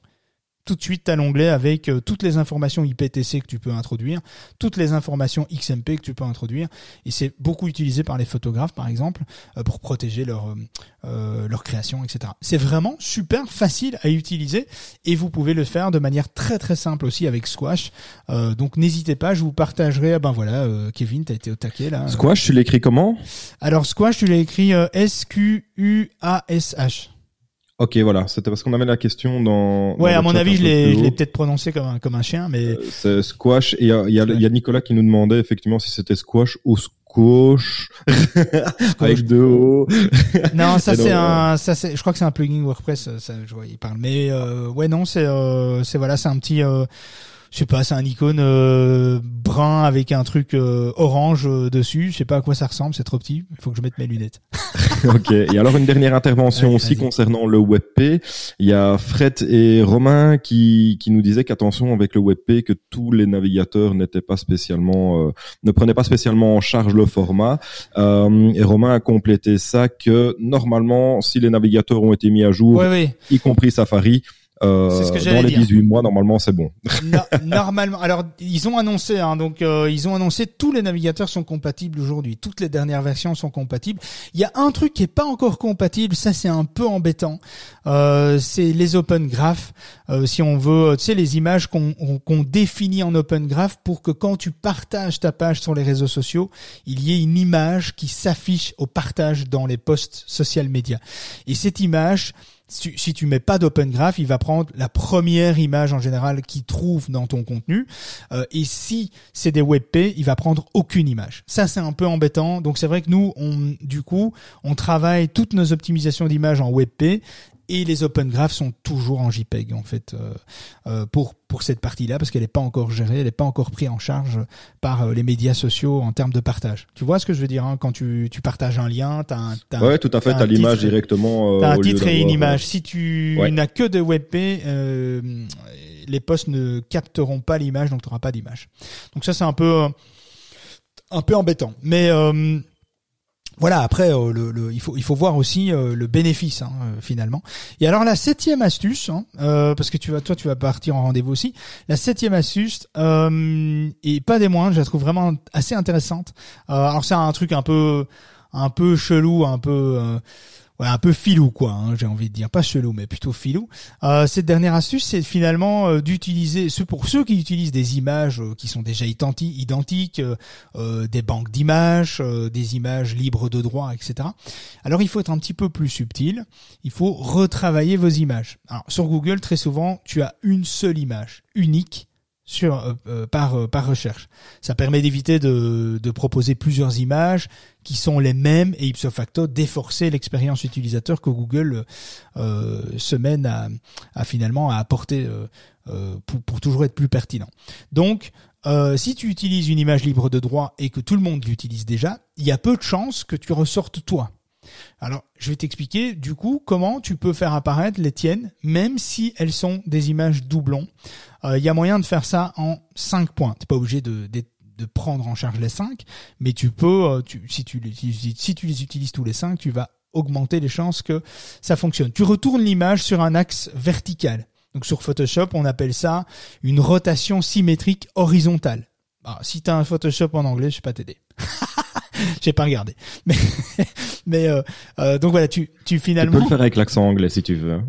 Tout de suite, tu as l'onglet avec euh, toutes les informations IPTC que tu peux introduire, toutes les informations XMP que tu peux introduire. Et c'est beaucoup utilisé par les photographes, par exemple, euh, pour protéger leur, euh, euh, leur création, etc. C'est vraiment super facile à utiliser et vous pouvez le faire de manière très très simple aussi avec Squash. Euh, donc n'hésitez pas, je vous partagerai. ah Ben voilà, euh, Kevin, t'as été au taquet là. Squash, tu l'écris comment? Alors Squash, tu l'as écrit euh, S-Q-U-A-S-H. Ok, voilà, c'était parce qu'on avait la question dans. Ouais, dans à mon avis, je l'ai, peut-être prononcé comme un, comme un chien, mais Euh, C'est squash et il y a, y, a, y a Nicolas qui nous demandait effectivement si c'était squash ou squash avec deux O. non, ça c'est un, ça c'est, je crois que c'est un plugin WordPress, ça, je vois, il parle. Mais euh, ouais, non, c'est, euh, c'est voilà, c'est un petit, euh, je sais pas, c'est un icône euh, brun avec un truc euh, orange euh, dessus. Je sais pas à quoi ça ressemble, c'est trop petit. Il faut que je mette mes lunettes. ok. Et alors une dernière intervention aussi concernant le WebP. Il y a Fred et Romain qui qui nous disaient qu'attention avec le WebP que tous les navigateurs n'étaient pas spécialement euh, ne prenaient pas spécialement en charge le format. Euh, et Romain a complété ça que normalement si les navigateurs ont été mis à jour, Ouais, ouais. y compris Safari. Euh, C'est ce que dans les dire. 18 mois, normalement, c'est bon. No- normalement, alors ils ont annoncé, hein, donc euh, ils ont annoncé tous les navigateurs sont compatibles aujourd'hui, toutes les dernières versions sont compatibles. Il y a un truc qui est pas encore compatible, ça c'est un peu embêtant, euh, c'est les Open Graph. Si on veut, tu sais, les images qu'on on- qu'on définit en Open Graph pour que quand tu partages ta page sur les réseaux sociaux, il y ait une image qui s'affiche au partage dans les posts social media. Et cette image, si, si tu mets pas d'open graph, il va prendre la première image en général qu'il trouve dans ton contenu. Euh, et si c'est des WebP, il va prendre aucune image. Ça, c'est un peu embêtant. Donc c'est vrai que nous, on, du coup, on travaille toutes nos optimisations d'images en WebP. Et les open graphs sont toujours en JPEG en fait euh, euh, pour pour cette partie-là parce qu'elle n'est pas encore gérée, elle n'est pas encore prise en charge par euh, les médias sociaux en termes de partage. Tu vois ce que je veux dire hein Quand tu, tu partages un lien, t'as un, t'as un- Ouais, tout à fait. t'as l'image directement. euh, T'as un titre et une d'avoir, image. Si tu Ouais. n'as que de WebP, euh, les posts ne capteront pas l'image, donc tu n'auras pas d'image. Donc ça, c'est un peu euh, un peu embêtant. Mais euh, voilà, après, euh, le, il faut il faut voir aussi euh, le bénéfice hein, euh, finalement. Et alors la septième astuce, hein, parce que tu vas toi tu vas partir en rendez-vous aussi. La septième astuce et pas des moindres, je la trouve vraiment assez intéressante. Alors c'est un truc un peu un peu chelou, un peu ouais, un peu filou quoi, hein, j'ai envie de dire, pas chelou mais plutôt filou. Euh, cette dernière astuce, c'est finalement euh, d'utiliser, ce pour ceux qui utilisent des images euh, qui sont déjà identi- identiques, des banques d'images, des images libres de droit, etc. Alors il faut être un petit peu plus subtil. Il faut retravailler vos images. Alors sur Google, très souvent, tu as une seule image unique sur euh, euh, par euh, par recherche. Ça permet d'éviter de, proposer plusieurs images qui sont les mêmes et ipso facto d'efforcer l'expérience utilisateur que Google euh, se mène à, finalement à apporter pour, pour toujours être plus pertinent. Donc si tu utilises une image libre de droit et que tout le monde l'utilise déjà, il y a peu de chances que tu ressortes toi. Alors, je vais t'expliquer du coup comment tu peux faire apparaître les tiennes, même si elles sont des images doublons. Euh, Il y a moyen de faire ça en 5 points. T'es pas obligé de, de, prendre en charge les 5, mais tu peux, euh, tu, si, tu, les- tu utilises tous les 5, tu vas augmenter les chances que ça fonctionne. Tu retournes l'image sur un axe vertical. Donc sur Photoshop, on appelle ça une rotation symétrique horizontale. Ah, si t'as un Photoshop en anglais, je sais pas t'aider. J'ai pas regardé. Mais, mais euh, euh, donc voilà, tu, tu Tu finalement. peux le faire avec l'accent anglais si tu veux.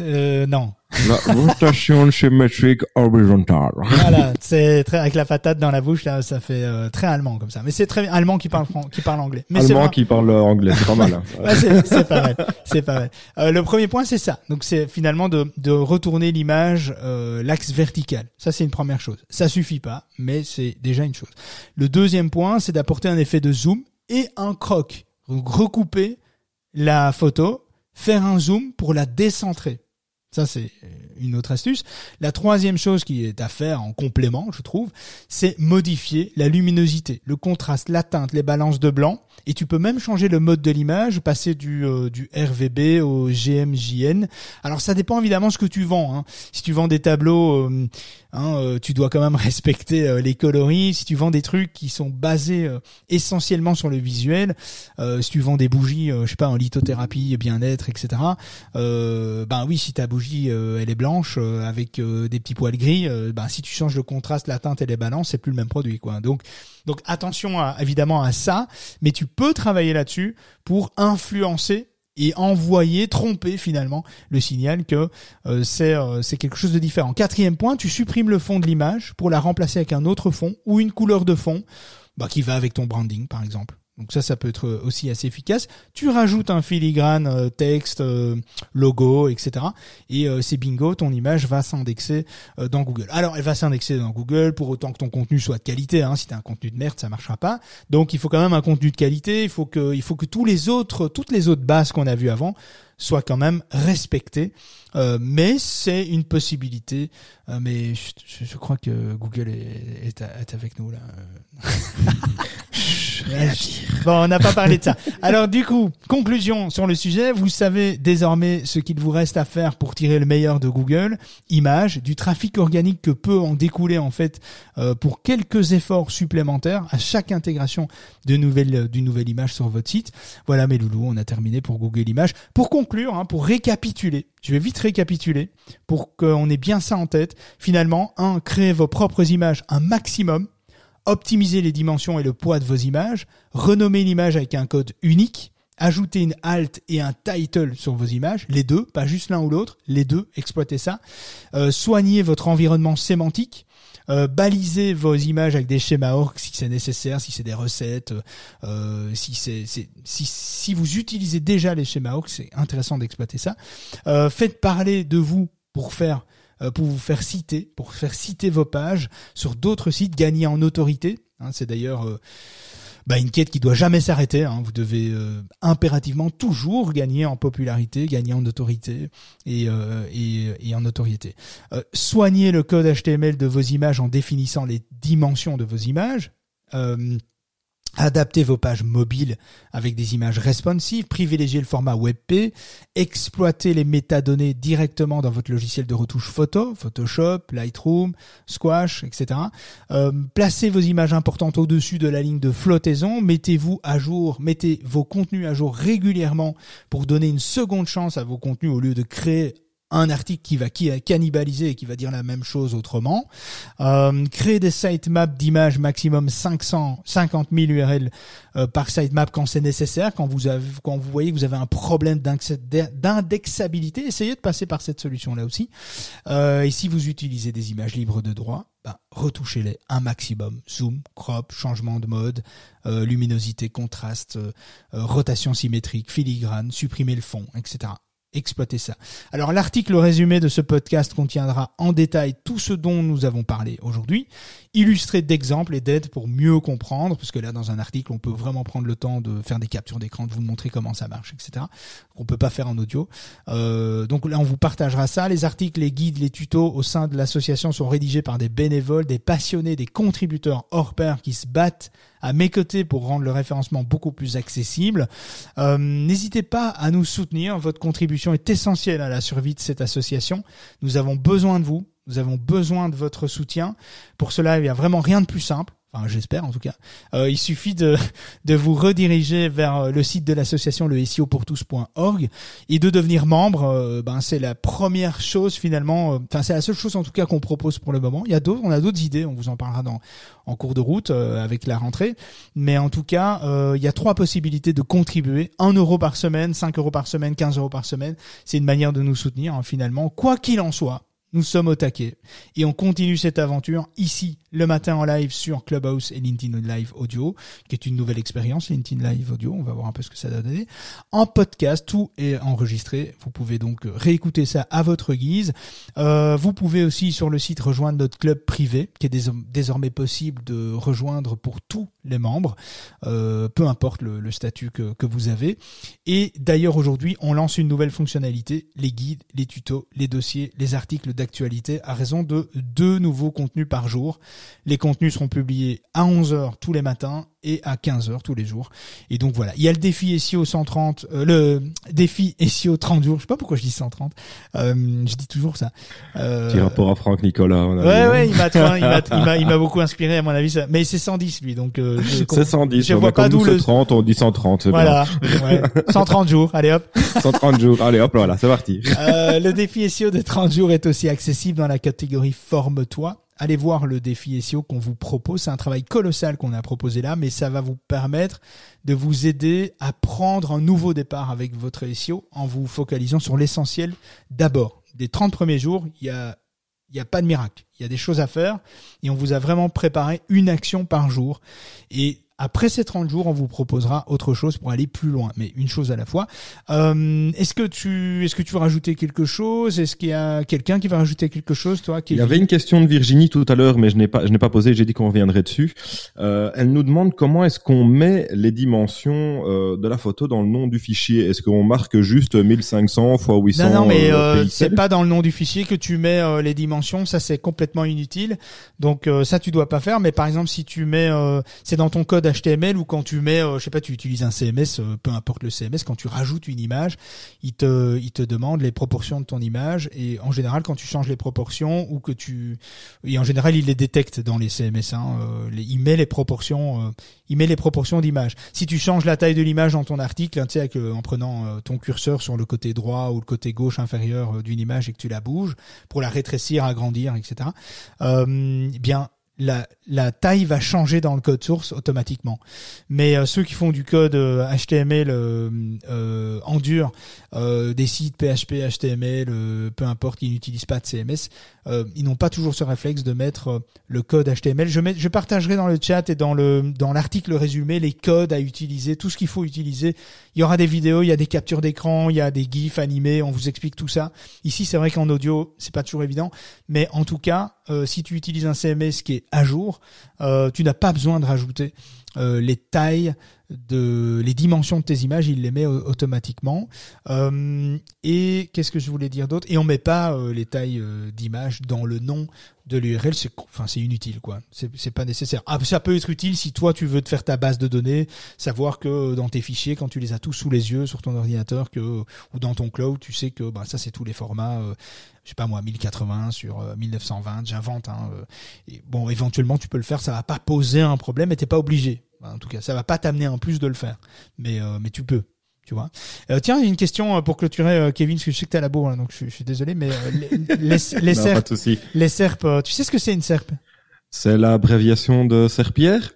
euh, non, La rotation symétrique horizontale. voilà, c'est très avec la patate dans la bouche là, ça fait euh, très allemand comme ça. Mais c'est très allemand qui parle qui parle anglais. Mais Allemand qui parle anglais, c'est pas mal. hein. Ouais, c'est c'est pas mal. C'est pas mal. Euh, le premier point, c'est ça. Donc, c'est finalement de, de retourner l'image euh, l'axe vertical. Ça, c'est une première chose. Ça suffit pas, mais c'est déjà une chose. Le deuxième point, c'est d'apporter un effet de zoom et un croc. Donc, recouper la photo, faire un zoom pour la décentrer. Ça, c'est une autre astuce. La troisième chose qui est à faire en complément, je trouve, c'est modifier la luminosité, le contraste, la teinte, les balances de blanc. Et tu peux même changer le mode de l'image, passer du, euh, du RVB au GMJN. Alors ça dépend évidemment ce que tu vends. hein. Si tu vends des tableaux, euh, hein, euh, tu dois quand même respecter euh, les coloris. Si tu vends des trucs qui sont basés euh, essentiellement sur le visuel, si tu vends des bougies, je sais pas, en lithothérapie, bien-être, etc. Ben oui, si ta bougie elle est blanche avec des petits poils gris, ben si tu changes le contraste, la teinte et les balances, c'est plus le même produit, quoi. Donc donc attention à, évidemment à ça, mais tu peux travailler là-dessus pour influencer et envoyer, tromper finalement le signal que euh, c'est euh, c'est quelque chose de différent. Quatrième point, tu supprimes le fond de l'image pour la remplacer avec un autre fond ou une couleur de fond bah, qui va avec ton branding par exemple. Donc ça, ça peut être aussi assez efficace. Tu rajoutes un filigrane euh, texte, euh, logo, etc. Et euh, c'est bingo, ton image va s'indexer dans Google. Alors, elle va s'indexer dans Google pour autant que ton contenu soit de qualité. Hein. Si t'as un contenu de merde, ça marchera pas. Donc, il faut quand même un contenu de qualité. Il faut que, il faut que tous les autres, toutes les autres bases qu'on a vues avant soient quand même respectées. Euh, mais c'est une possibilité. Euh, mais je, je- je crois que Google est, est, est avec nous là. Bon, on n'a pas parlé de ça. Alors du coup, conclusion sur le sujet, vous savez désormais ce qu'il vous reste à faire pour tirer le meilleur de Google, images, du trafic organique que peut en découler en fait euh, pour quelques efforts supplémentaires à chaque intégration de nouvelles d'une nouvelle image sur votre site. Voilà mes loulous, on a terminé pour Google Images. Pour conclure, hein, pour récapituler, je vais vite récapituler pour qu'on ait bien ça en tête. Finalement, un, créez vos propres images un maximum optimiser les dimensions et le poids de vos images, renommer l'image avec un code unique, ajouter une alt et un title sur vos images, les deux, pas juste l'un ou l'autre, les deux, exploitez ça, euh, soignez votre environnement sémantique, euh, balisez vos images avec des schémas org si c'est nécessaire, si c'est des recettes, euh, si vous utilisez déjà les schémas org, c'est intéressant d'exploiter ça. Faites parler de vous pour faire pour vous faire citer, pour faire citer vos pages sur d'autres sites, gagner en autorité. Hein, c'est d'ailleurs euh, bah, une quête qui doit jamais s'arrêter. hein. Vous devez euh, impérativement toujours gagner en popularité, gagner en autorité et, euh, et, et en notoriété. Euh, soignez le code HTML de vos images en définissant les dimensions de vos images. Adaptez vos pages mobiles avec des images responsives, privilégiez le format WebP, exploitez les métadonnées directement dans votre logiciel de retouche photo, Photoshop, Lightroom, Squash, etc. Euh, placez vos images importantes au-dessus de la ligne de flottaison, mettez-vous à jour, mettez vos contenus à jour régulièrement pour donner une seconde chance à vos contenus au lieu de créer un article qui va qui cannibaliser et qui va dire la même chose autrement. Euh, créer des sitemaps d'images maximum 500, 50 000 URL par sitemap quand c'est nécessaire, quand vous avez, quand vous voyez que vous avez un problème d'index- d'indexabilité, essayez de passer par cette solution-là aussi. Euh, et si vous utilisez des images libres de droit, ben, retouchez-les un maximum. Zoom, crop, changement de mode, euh, luminosité, contraste, euh, euh, rotation symétrique, filigrane, supprimer le fond, etc exploiter ça. Alors l'article résumé de ce podcast contiendra en détail tout ce dont nous avons parlé aujourd'hui, illustré d'exemples et d'aides pour mieux comprendre, parce que là dans un article on peut vraiment prendre le temps de faire des captures d'écran, de vous montrer comment ça marche, etc. Qu'on peut pas faire en audio. Euh, donc là on vous partagera ça. Les articles, les guides, les tutos au sein de l'association sont rédigés par des bénévoles, des passionnés, des contributeurs hors pair qui se battent à mes côtés pour rendre le référencement beaucoup plus accessible. Euh, N'hésitez pas à nous soutenir. Votre contribution est essentielle à la survie de cette association. Nous avons besoin de vous. Nous avons besoin de votre soutien. Pour cela, il n'y a vraiment rien de plus simple. Enfin, j'espère en tout cas. Euh, il suffit de, de vous rediriger vers euh, le site de l'association le SEO et de devenir membre. Euh, ben c'est la première chose finalement. Enfin, c'est la seule chose en tout cas qu'on propose pour le moment. Il y a d'autres, on a d'autres idées. On vous en parlera dans en cours de route avec la rentrée. Mais en tout cas, il y a trois possibilités de contribuer. 1 euro par semaine, 5 euros par semaine, 15 euros par semaine. C'est une manière de nous soutenir hein, finalement. Quoi qu'il en soit, nous sommes au taquet et on continue cette aventure ici le matin en live sur Clubhouse et LinkedIn Live Audio, qui est une nouvelle expérience LinkedIn Live Audio. On va voir un peu ce que ça va donner. En podcast, tout est enregistré. Vous pouvez donc réécouter ça à votre guise. Euh, vous pouvez aussi sur le site rejoindre notre club privé, qui est dés- désormais possible de rejoindre pour tous les membres, euh, peu importe le, le statut que, que vous avez. Et d'ailleurs aujourd'hui, on lance une nouvelle fonctionnalité, les guides, les tutos, les dossiers, les articles d'actualité à raison de deux nouveaux contenus par jour. Les contenus seront publiés à 11h tous les matins et à 15h tous les jours. Et donc voilà, il y a le défi SEO 130, euh, le défi SEO 30 jours. Je sais pas pourquoi je dis 130. Euh, je dis toujours ça. Euh, Petit rapport à Franck Nicolas. on a Ouais, ouais, il m'a, il m'a, beaucoup inspiré à mon avis. Ça. Mais c'est 110 lui, donc euh, je C'est 110. Je on vois pas d'où le- c'est 30, on dit 130. c'est Voilà, ouais. 130 jours. Allez hop. bien. 130 jours. Allez hop, voilà, c'est parti. Euh, le défi SEO de 30 jours est aussi accessible dans la catégorie Forme-toi. Allez voir le défi SEO qu'on vous propose. C'est un travail colossal qu'on a proposé là, mais ça va vous permettre de vous aider à prendre un nouveau départ avec votre SEO en vous focalisant sur l'essentiel d'abord. Des 30 premiers jours, il y a, il y a pas de miracle. Il y a des choses à faire et on vous a vraiment préparé une action par jour. Et après ces 30 jours, on vous proposera autre chose pour aller plus loin, mais une chose à la fois. Euh, est-ce que tu, est-ce que tu veux rajouter quelque chose? Est-ce qu'il y a quelqu'un qui va rajouter quelque chose, toi qui Il y avait une question de Virginie tout à l'heure, mais je n'ai pas, je n'ai pas posé. J'ai dit qu'on reviendrait dessus. Euh, elle nous demande comment est-ce qu'on met les dimensions euh, de la photo dans le nom du fichier? Est-ce qu'on marque juste 1500 x 800 Non, non, mais euh, euh, c'est pas dans le nom du fichier que tu mets euh, les dimensions. Ça, c'est complètement inutile. Donc euh, ça, tu dois pas faire. Mais par exemple, si tu mets, euh, c'est dans ton code HTML ou quand tu mets, euh, je sais pas, tu utilises un CMS, euh, peu importe le CMS, quand tu rajoutes une image, il te, il te demande les proportions de ton image. Et en général, quand tu changes les proportions ou que tu, et en général, il les détecte dans les CMS. Hein, euh, il met les proportions, il met les proportions d'image. Si tu changes la taille de l'image dans ton article, hein, tu sais, en prenant ton curseur sur le côté droit ou le côté gauche inférieur d'une image et que tu la bouges pour la rétrécir, agrandir, etc. Euh, bien, la, la taille va changer dans le code source automatiquement. Mais euh, ceux qui font du code euh, HTML euh, euh, en dur, euh, des sites PHP, HTML, euh, peu importe, qui n'utilisent pas de CMS, ils n'ont pas toujours ce réflexe de mettre le code HTML. Je, mets, je partagerai dans le chat et dans le dans l'article résumé les codes à utiliser, tout ce qu'il faut utiliser. Il y aura des vidéos, il y a des captures d'écran, il y a des gifs animés, on vous explique tout ça. Ici, c'est vrai qu'en audio, c'est pas toujours évident, mais en tout cas, euh, si tu utilises un CMS qui est à jour, euh, tu n'as pas besoin de rajouter euh, les tailles de les dimensions de tes images, il les met au- automatiquement. Euh, et qu'est-ce que je voulais dire d'autre? Et on met pas euh, les tailles euh, d'images dans le nom de l'URL, c'est enfin c'est inutile quoi. C'est pas nécessaire. Ah, ça peut être utile si toi tu veux te faire ta base de données, savoir que euh, dans tes fichiers quand tu les as tous sous les yeux sur ton ordinateur que ou dans ton cloud, tu sais que bah ça c'est tous les formats euh, je sais pas moi 1080 sur euh, 1920, j'invente hein, euh, et bon éventuellement tu peux le faire, ça va pas poser un problème mais t'es pas obligé. En tout cas, ça va pas t'amener en plus de le faire. Mais euh, mais tu peux. Tu vois. Euh, tiens, une question euh, pour clôturer, euh, Kevin, parce que je sais que t'es à la bourre, hein, donc je, je suis désolé, mais euh, les, les, les Non, pas serpes, les serpes, tu sais ce que c'est une serpe? C'est l'abréviation de serpillère?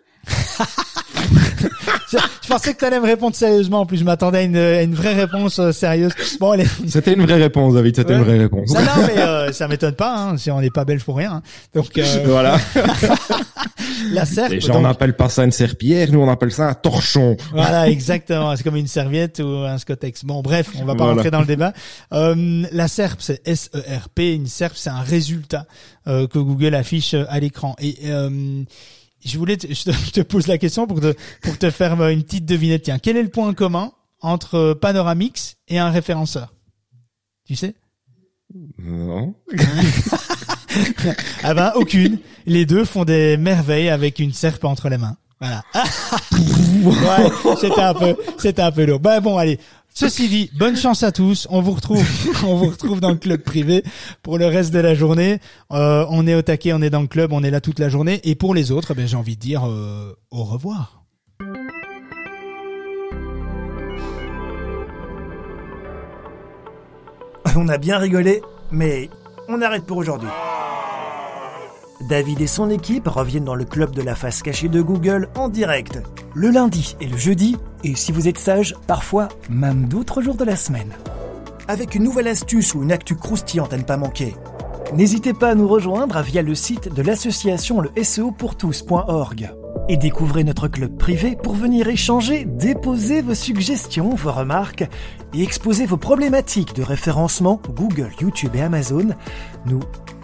Je, je pensais que t'allais me répondre sérieusement. En plus, je m'attendais à une, à une vraie réponse euh, sérieuse. Bon, allez. C'était une vraie réponse, David. C'était Ouais. une vraie réponse. Non, non, mais euh, ça m'étonne pas. Hein, si on n'est pas belge pour rien. hein. Donc, euh, Voilà. la serpe. Les gens n'appellent pas ça une serpillière, nous on appelle ça un torchon. Voilà, exactement. C'est comme une serviette ou un scotex. Bon, bref, on va pas Voilà. rentrer dans le débat. Euh, la SERP, c'est S-E-R-P. Une SERP, c'est un résultat euh, que Google affiche à l'écran. Et euh, je voulais, te, je, te, je te pose la question pour te pour te faire euh, une petite devinette. Tiens, quel est le point commun entre euh, Panoramix et un référenceur? Tu sais? Non. Ah ben aucune. Les deux font des merveilles avec une serpe entre les mains. Voilà. ouais, c'était un peu, c'était un peu lourd. Ben bon, allez. Ceci dit, bonne chance à tous. On vous retrouve, dans le club privé pour le reste de la journée. Euh, on est au taquet, on est dans le club, on est là toute la journée. Et pour les autres, ben, j'ai envie de dire euh, au revoir. On a bien rigolé, mais on arrête pour aujourd'hui. David et son équipe reviennent dans le club de la face cachée de Google en direct, le lundi et le jeudi, et si vous êtes sage, parfois même d'autres jours de la semaine. Avec une nouvelle astuce ou une actu croustillante à ne pas manquer. N'hésitez pas à nous rejoindre via le site de l'association le SEOpourtous.org et découvrez notre club privé pour venir échanger, déposer vos suggestions, vos remarques et exposer vos problématiques de référencement Google, YouTube et Amazon. Nous